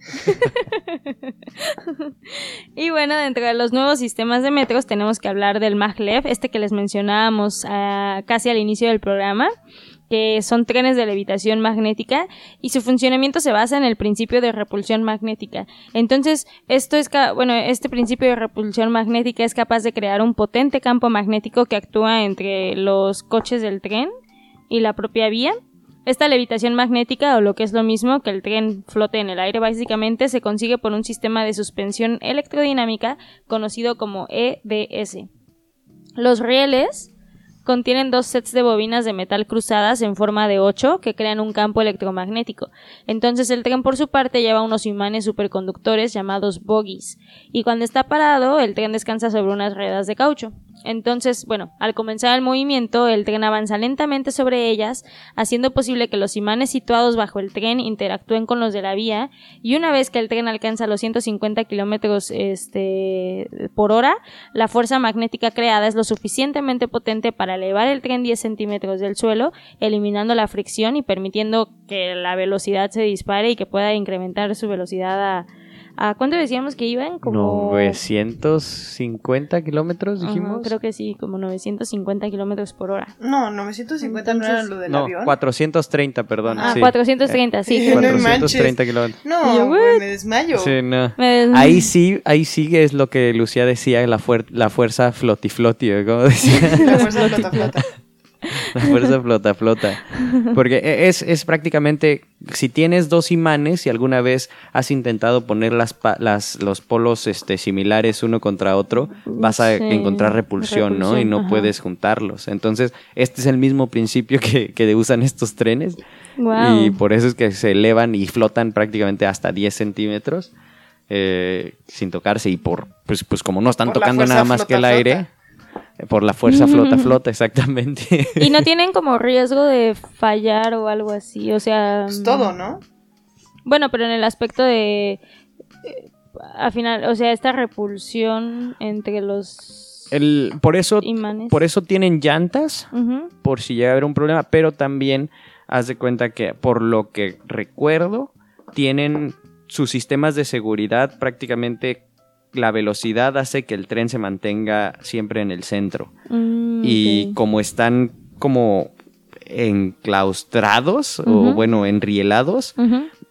Y bueno, dentro de los nuevos sistemas de metros tenemos que hablar del maglev, este que les mencionábamos ah, casi al inicio del programa, que son trenes de levitación magnética y su funcionamiento se basa en el principio de repulsión magnética. Entonces, esto es bueno, este principio de repulsión magnética es capaz de crear un potente campo magnético que actúa entre los coches del tren y la propia vía. Esta levitación magnética, o lo que es lo mismo que el tren flote en el aire básicamente, se consigue por un sistema de suspensión electrodinámica conocido como EDS. Los rieles contienen dos sets de bobinas de metal cruzadas en forma de 8 que crean un campo electromagnético. Entonces el tren por su parte lleva unos imanes superconductores llamados bogies y cuando está parado el tren descansa sobre unas ruedas de caucho. Entonces, bueno, al comenzar el movimiento, el tren avanza lentamente sobre ellas, haciendo posible que los imanes situados bajo el tren interactúen con los de la vía, y una vez que el tren alcanza los 150 kilómetros este, por hora, la fuerza magnética creada es lo suficientemente potente para elevar el tren 10 centímetros del suelo, eliminando la fricción y permitiendo que la velocidad se dispare y que pueda incrementar su velocidad a. ¿A cuánto decíamos que iban? Como 950 kilómetros, dijimos. creo que sí, como 950 kilómetros por hora. No, 950 no era Entonces- lo del no, avión. 430, perdón. Ah, sí. 430, sí. Eh, no 430 kilómetros. Y No, yo, me desmayo. Sí, no. Me des- Ahí sí, ahí sí es lo que Lucía decía, la, fuer- la fuerza flotifloti, ¿o ¿cómo decía? La fuerza flota flota. La fuerza flota, flota. Porque e, es, es prácticamente, si tienes dos imanes y alguna vez has intentado poner las, pa- las, los polos este, similares uno contra otro, vas a Sí, encontrar repulsión, ¿no? Y no ajá. puedes juntarlos. Entonces, este es el mismo principio que, que usan estos trenes. Wow. Y por eso es que se elevan y flotan prácticamente hasta 10 centímetros eh, sin tocarse. Y por, pues, pues como no están Por tocando nada más que el flota, aire, por la fuerza flota, flota, exactamente. Y no tienen como riesgo de fallar o algo así, o sea... Pues todo, ¿no? Bueno, pero en el aspecto de... eh, al final, o sea, esta repulsión entre los El, por, eso, imanes. por eso tienen llantas, por si llega a haber un problema, pero también haz de cuenta que, por lo que recuerdo, tienen sus sistemas de seguridad prácticamente la velocidad hace que el tren se mantenga siempre en el centro. Mm, Y como están como enclaustrados o bueno, enrielados,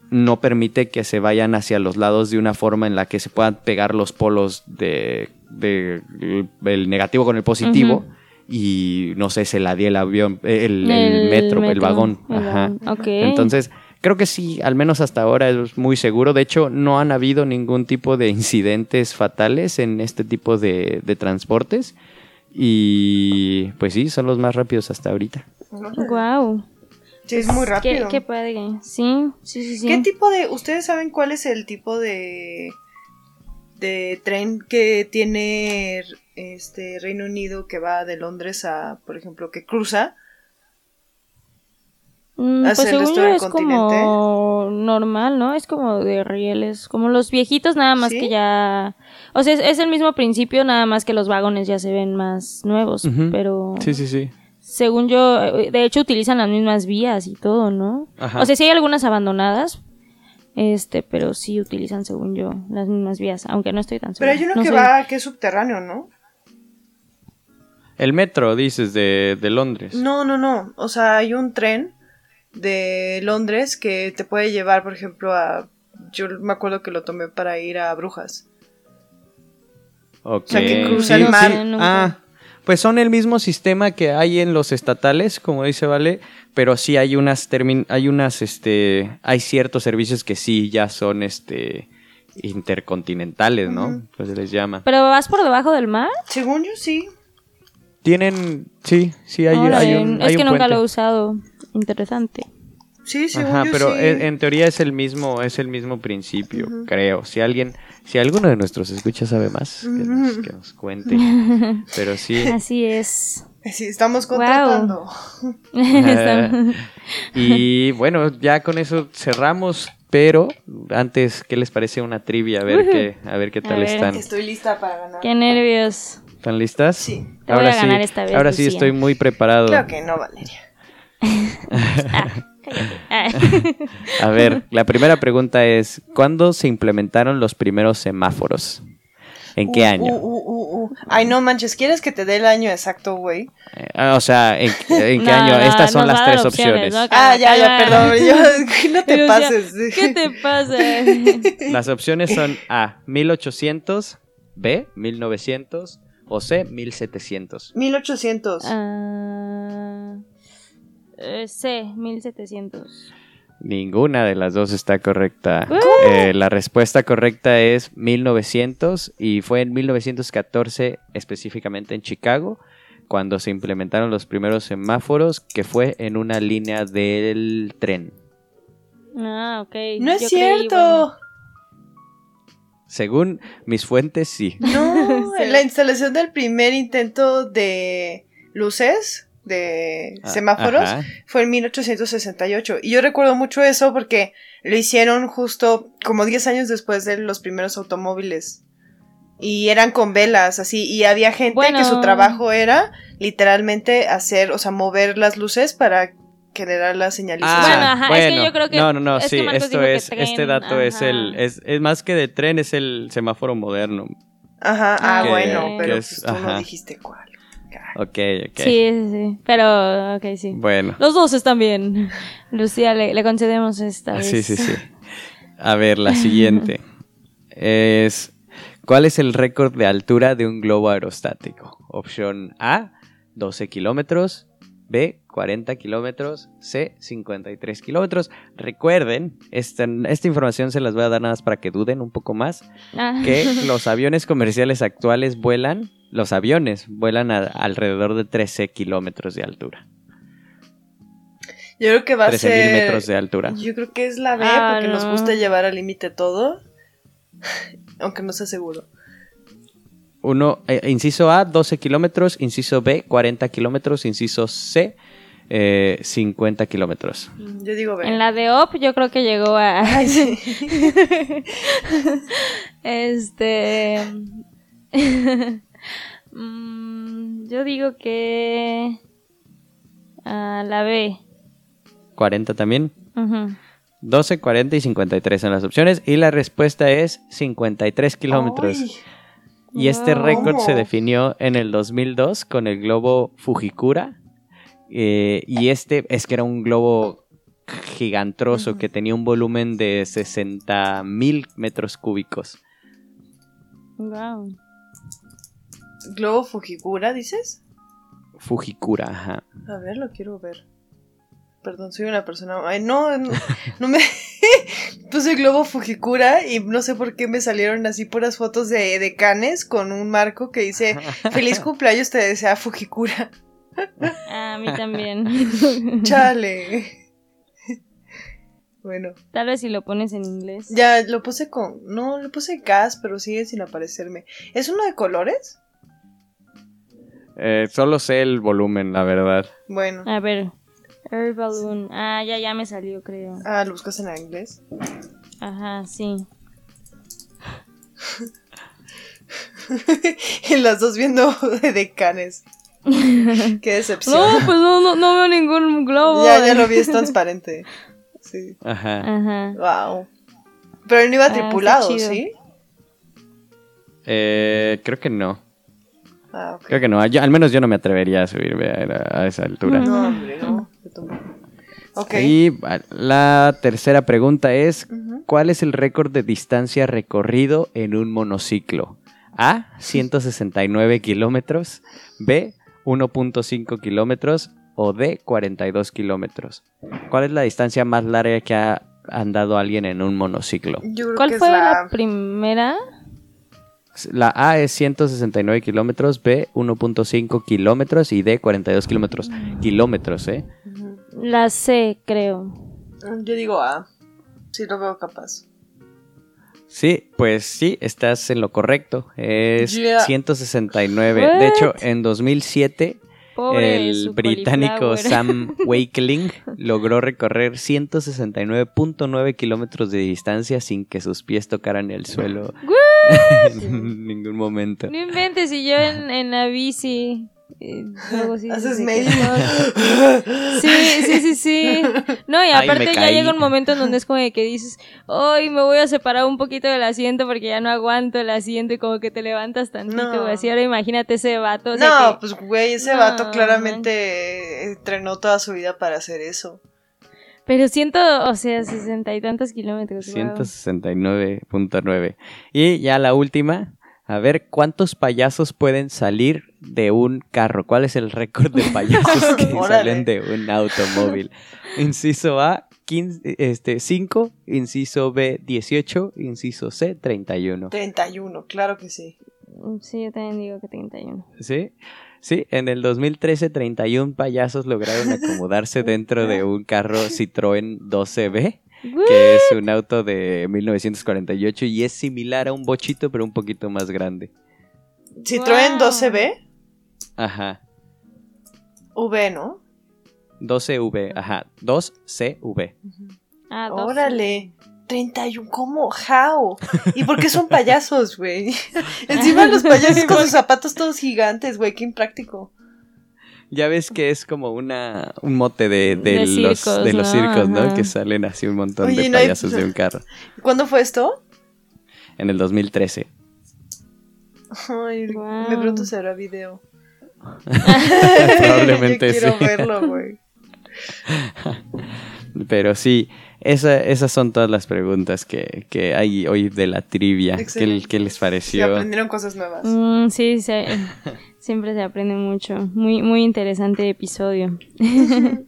no permite que se vayan hacia los lados de una forma en la que se puedan pegar los polos de, de- el negativo con el positivo y no sé, se la di el avión, el, el El metro, el vagón. Ajá. Entonces, creo que sí, al menos hasta ahora es muy seguro. De hecho, no han habido ningún tipo de incidentes fatales en este tipo de, de transportes. Y pues sí, son los más rápidos hasta ahorita. Guau. Sí, es muy Qué, rápido. qué padre. Sí, sí, sí, sí. ¿Qué tipo de... ¿Ustedes saben cuál es el tipo de... de tren que tiene este Reino Unido que va de Londres a, por ejemplo, que cruza? Mm, pues según yo es como normal, ¿no? Es como de rieles, como los viejitos nada más ¿Sí? que ya... O sea, es, es el mismo principio, nada más que los vagones ya se ven más nuevos, pero... Sí, sí, sí. Según yo, eh, de hecho utilizan las mismas vías y todo, ¿no? Ajá. O sea, sí hay algunas abandonadas, este, pero sí utilizan, según yo, las mismas vías, aunque no estoy tan Pero segura. hay uno No que sé. va, que es subterráneo, ¿no? El metro, dices, de, de Londres. No, no, no. O sea, hay un tren de Londres que te puede llevar, por ejemplo, a... Yo me acuerdo que lo tomé para ir a Brujas. Ok. O sea, que cruza el Sí, mar. sí. Nunca. Ah, pues son el mismo sistema que hay en los estatales, como dice Vale, pero sí hay unas termin hay unas este hay ciertos servicios que sí ya son este intercontinentales, ¿no? Pues se les llama. ¿Pero vas por debajo del mar? Según yo, sí. Tienen sí, sí hay, hay un es hay que un nunca puente. lo he usado. Interesante. Sí, según Ajá, yo, pero sí. en, en teoría es el mismo, es el mismo principio, creo. Si alguien, si alguno de nuestros escuchas sabe más, que nos, que nos cuente. Pero sí. Así es. Sí, estamos contratando. Eh, y bueno, ya con eso cerramos, pero antes, ¿qué les parece una trivia? A ver qué, a ver qué tal ver. están. Estoy lista para ganar. Qué nervios. ¿Están listas? Sí. Te voy a ganar esta vez, ahora sí estoy muy preparado. Creo que no, Valeria. Ah. A ver, la primera pregunta es, ¿cuándo se implementaron los primeros semáforos? ¿En qué Uh, año? uh, uh. Ay, no manches, ¿quieres que te dé el año exacto, güey? Eh, o sea, ¿en, en qué No, año? no, Estas son las tres opciones, opciones. ¿no? Ah, ya, ya, perdón. Yo, no te pases. ¿Qué te pasa? Las opciones son A, 1800, B, 1900 o C, 1700. 1800. Ah, eh, C, 1700. Ninguna de las dos está correcta. Eh, la respuesta correcta es 1900 y fue en 1914 específicamente en Chicago cuando se implementaron los primeros semáforos que fue en una línea del tren. Ah, ok. no es creí, cierto. bueno. Según mis fuentes, sí. No, Sí. la instalación del primer intento de luces de Ah, semáforos ajá. fue en 1868. Y yo recuerdo mucho eso porque lo hicieron justo como 10 años después de los primeros automóviles. Y eran con velas, así. Y había gente Bueno. que su trabajo era literalmente hacer, o sea, mover las luces para generar la señalización. Bueno, ajá, es que yo creo que- No, no, no, es sí, esto es, tren, este dato es el, es, es más que de tren, es el semáforo moderno. Ajá, ah, Que- bueno, que pero es- pues tú no dijiste cuál. Ok, ok. Sí, sí, sí. Pero, ok, sí. Bueno. Los dos están bien. Lucía, le, le concedemos esta vez. Sí, sí, sí. A ver, la siguiente es ¿cuál es el récord de altura de un globo aerostático? Opción A, 12 kilómetros. B, 40 kilómetros, C, 53 kilómetros. Recuerden, esta, esta información se las voy a dar nada más para que duden un poco más, Ah. que los aviones comerciales actuales vuelan, los aviones vuelan a- alrededor de 13 kilómetros de altura. Yo creo que va a 13 ser. mil metros de altura. Yo creo que es la B Ah, porque nos no. gusta llevar al límite todo. Aunque no sea seguro. Uno, eh, inciso A, 12 kilómetros, inciso B, 40 kilómetros, inciso C, eh, 50 kilómetros. Mm, Yo digo B. En la de OP yo creo que llegó a... Ay, sí. este... Mm, yo digo que... a la B. 40 también. Ujú. 12, 40 y 53 son las opciones. Y la respuesta es 53 kilómetros. Y este récord se definió en el 2002 con el globo Fujikura. Eh, y este es que era un globo gigantroso Ujú. que tenía un volumen de 60 mil metros cúbicos. Wow. Globo Fujikura, dices? Fujikura, ajá. A ver, lo quiero ver. Perdón, soy una persona. Ay, no, no, no me. Puse Globo Fujikura y no sé por qué me salieron así puras fotos de, de canes con un marco que dice: Feliz cumpleaños, te desea Fujikura. A mí también. Chale. Bueno, Tal vez si lo pones en inglés. ya lo puse con. No, lo puse gas, pero sigue sin aparecerme. ¿Es uno de colores? Eh, solo sé el volumen, la verdad. Bueno. A ver. Air balloon. Ah, ya, ya me salió, creo. Ah, lo buscas en inglés. Ajá, sí. y las dos viendo de canes. Qué decepción. No, pues no, no, no veo ningún globo. Ya, ya lo vi, es transparente. Sí. Ajá. Ajá. Wow. Pero él no iba Ah, tripulado. ¿sí? Eh, creo que no. Ah. Creo que no. Yo- al menos yo no me atrevería a subirme a, a esa altura. No, hombre, no. Yo tampoco. Ok. Y la tercera pregunta es. ¿cuál es el récord de distancia recorrido en un monociclo? A, 169 kilómetros, B, 1.5 kilómetros o D, 42 kilómetros. ¿Cuál es la distancia más larga que ha andado alguien en un monociclo? Yo creo ¿Cuál que fue es la... la... primera? La A es 169 kilómetros, B, 1.5 kilómetros y D, 42 kilómetros. Kilómetros, ¿eh? La C, creo. Yo digo A. Sí, lo veo capaz. Sí, pues sí, estás en lo correcto. Es Yeah. 169. What? De hecho, en 2007, Pobre el británico. Sam Wakeling logró recorrer 169.9 kilómetros de distancia sin que sus pies tocaran el suelo en ningún momento. No inventes, y yo en, en la bici. Eh, luego sí, Haces sí, medio. que- Sí, sí, sí, sí. No, y aparte ya llega un momento en donde es como de que dices, hoy me voy a separar un poquito del asiento porque ya no aguanto el asiento y como que te levantas tantito, No. güey. Así ahora imagínate ese vato. o sea No, que- pues güey, ese No, vato claramente entrenó toda su vida para hacer eso. Pero siento, o sea, sesenta y tantos kilómetros. guau. 169.9. Y ya la última. A ver, ¿cuántos payasos pueden salir de un carro? ¿Cuál es el récord de payasos que salen de un automóvil? Inciso A, 15, este, 5. Inciso B, 18. Inciso C, 31. 31, claro que sí. Sí, yo también digo que 31. ¿Sí? Sí, en el 2013 31 payasos lograron acomodarse dentro de un carro Citroën 12B, que es un auto de 1948 y es similar a un bochito pero un poquito más grande. Citroën Wow. 12B, Ajá. V, ¿no? 12V, ajá. 2CV. Ah. Órale. 31, ¿cómo? ¿How? ¿Y por qué son payasos, güey? Encima los payasos con sus zapatos todos gigantes, güey, qué impráctico. Ya ves que es como una un mote de, de De los, circos, de los ¿no? circos, ¿no? Ajá. Que salen así un montón Oye, de no hay- payasos de un carro. ¿Cuándo fue esto? En el 2013. Ay, Wow. me pregunto si habrá video. Probablemente Yo quiero sí. verlo, güey. Pero sí, esa- esas son todas las preguntas que, que hay hoy de la trivia. ¿Qué, les pareció? aprendieron cosas nuevas. Mm, sí, sí. Siempre se aprende mucho. Muy, muy interesante episodio.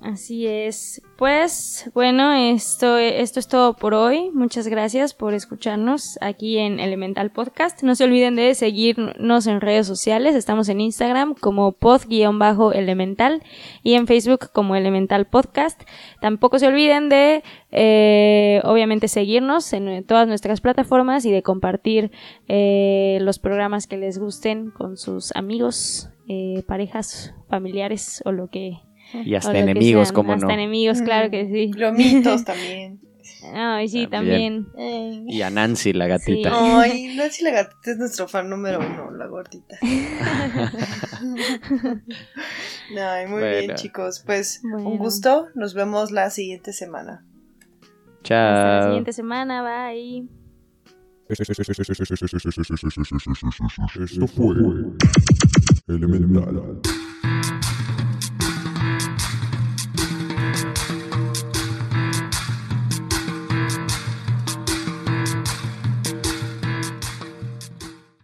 Así es. Pues bueno, esto, esto es todo por hoy. Muchas gracias por escucharnos aquí en Elemental Podcast. No se olviden de seguirnos en redes sociales. Estamos en Instagram como pod-elemental y en Facebook como Elemental Podcast. Tampoco se olviden de, eh, obviamente, seguirnos en todas nuestras plataformas y de compartir eh, los programas que les gusten con sus amigos, eh, parejas, familiares o lo que y hasta enemigos, como no. Hasta enemigos, claro que sí. Lomitos también. Ay, sí, también. Y a Nancy, la gatita. Ay, Nancy, la gatita es nuestro fan número uno, la gordita. Ay, muy bien, chicos. Pues un gusto. Nos vemos la siguiente semana. Chao. Hasta la siguiente semana. Bye. Esto fue Elemental.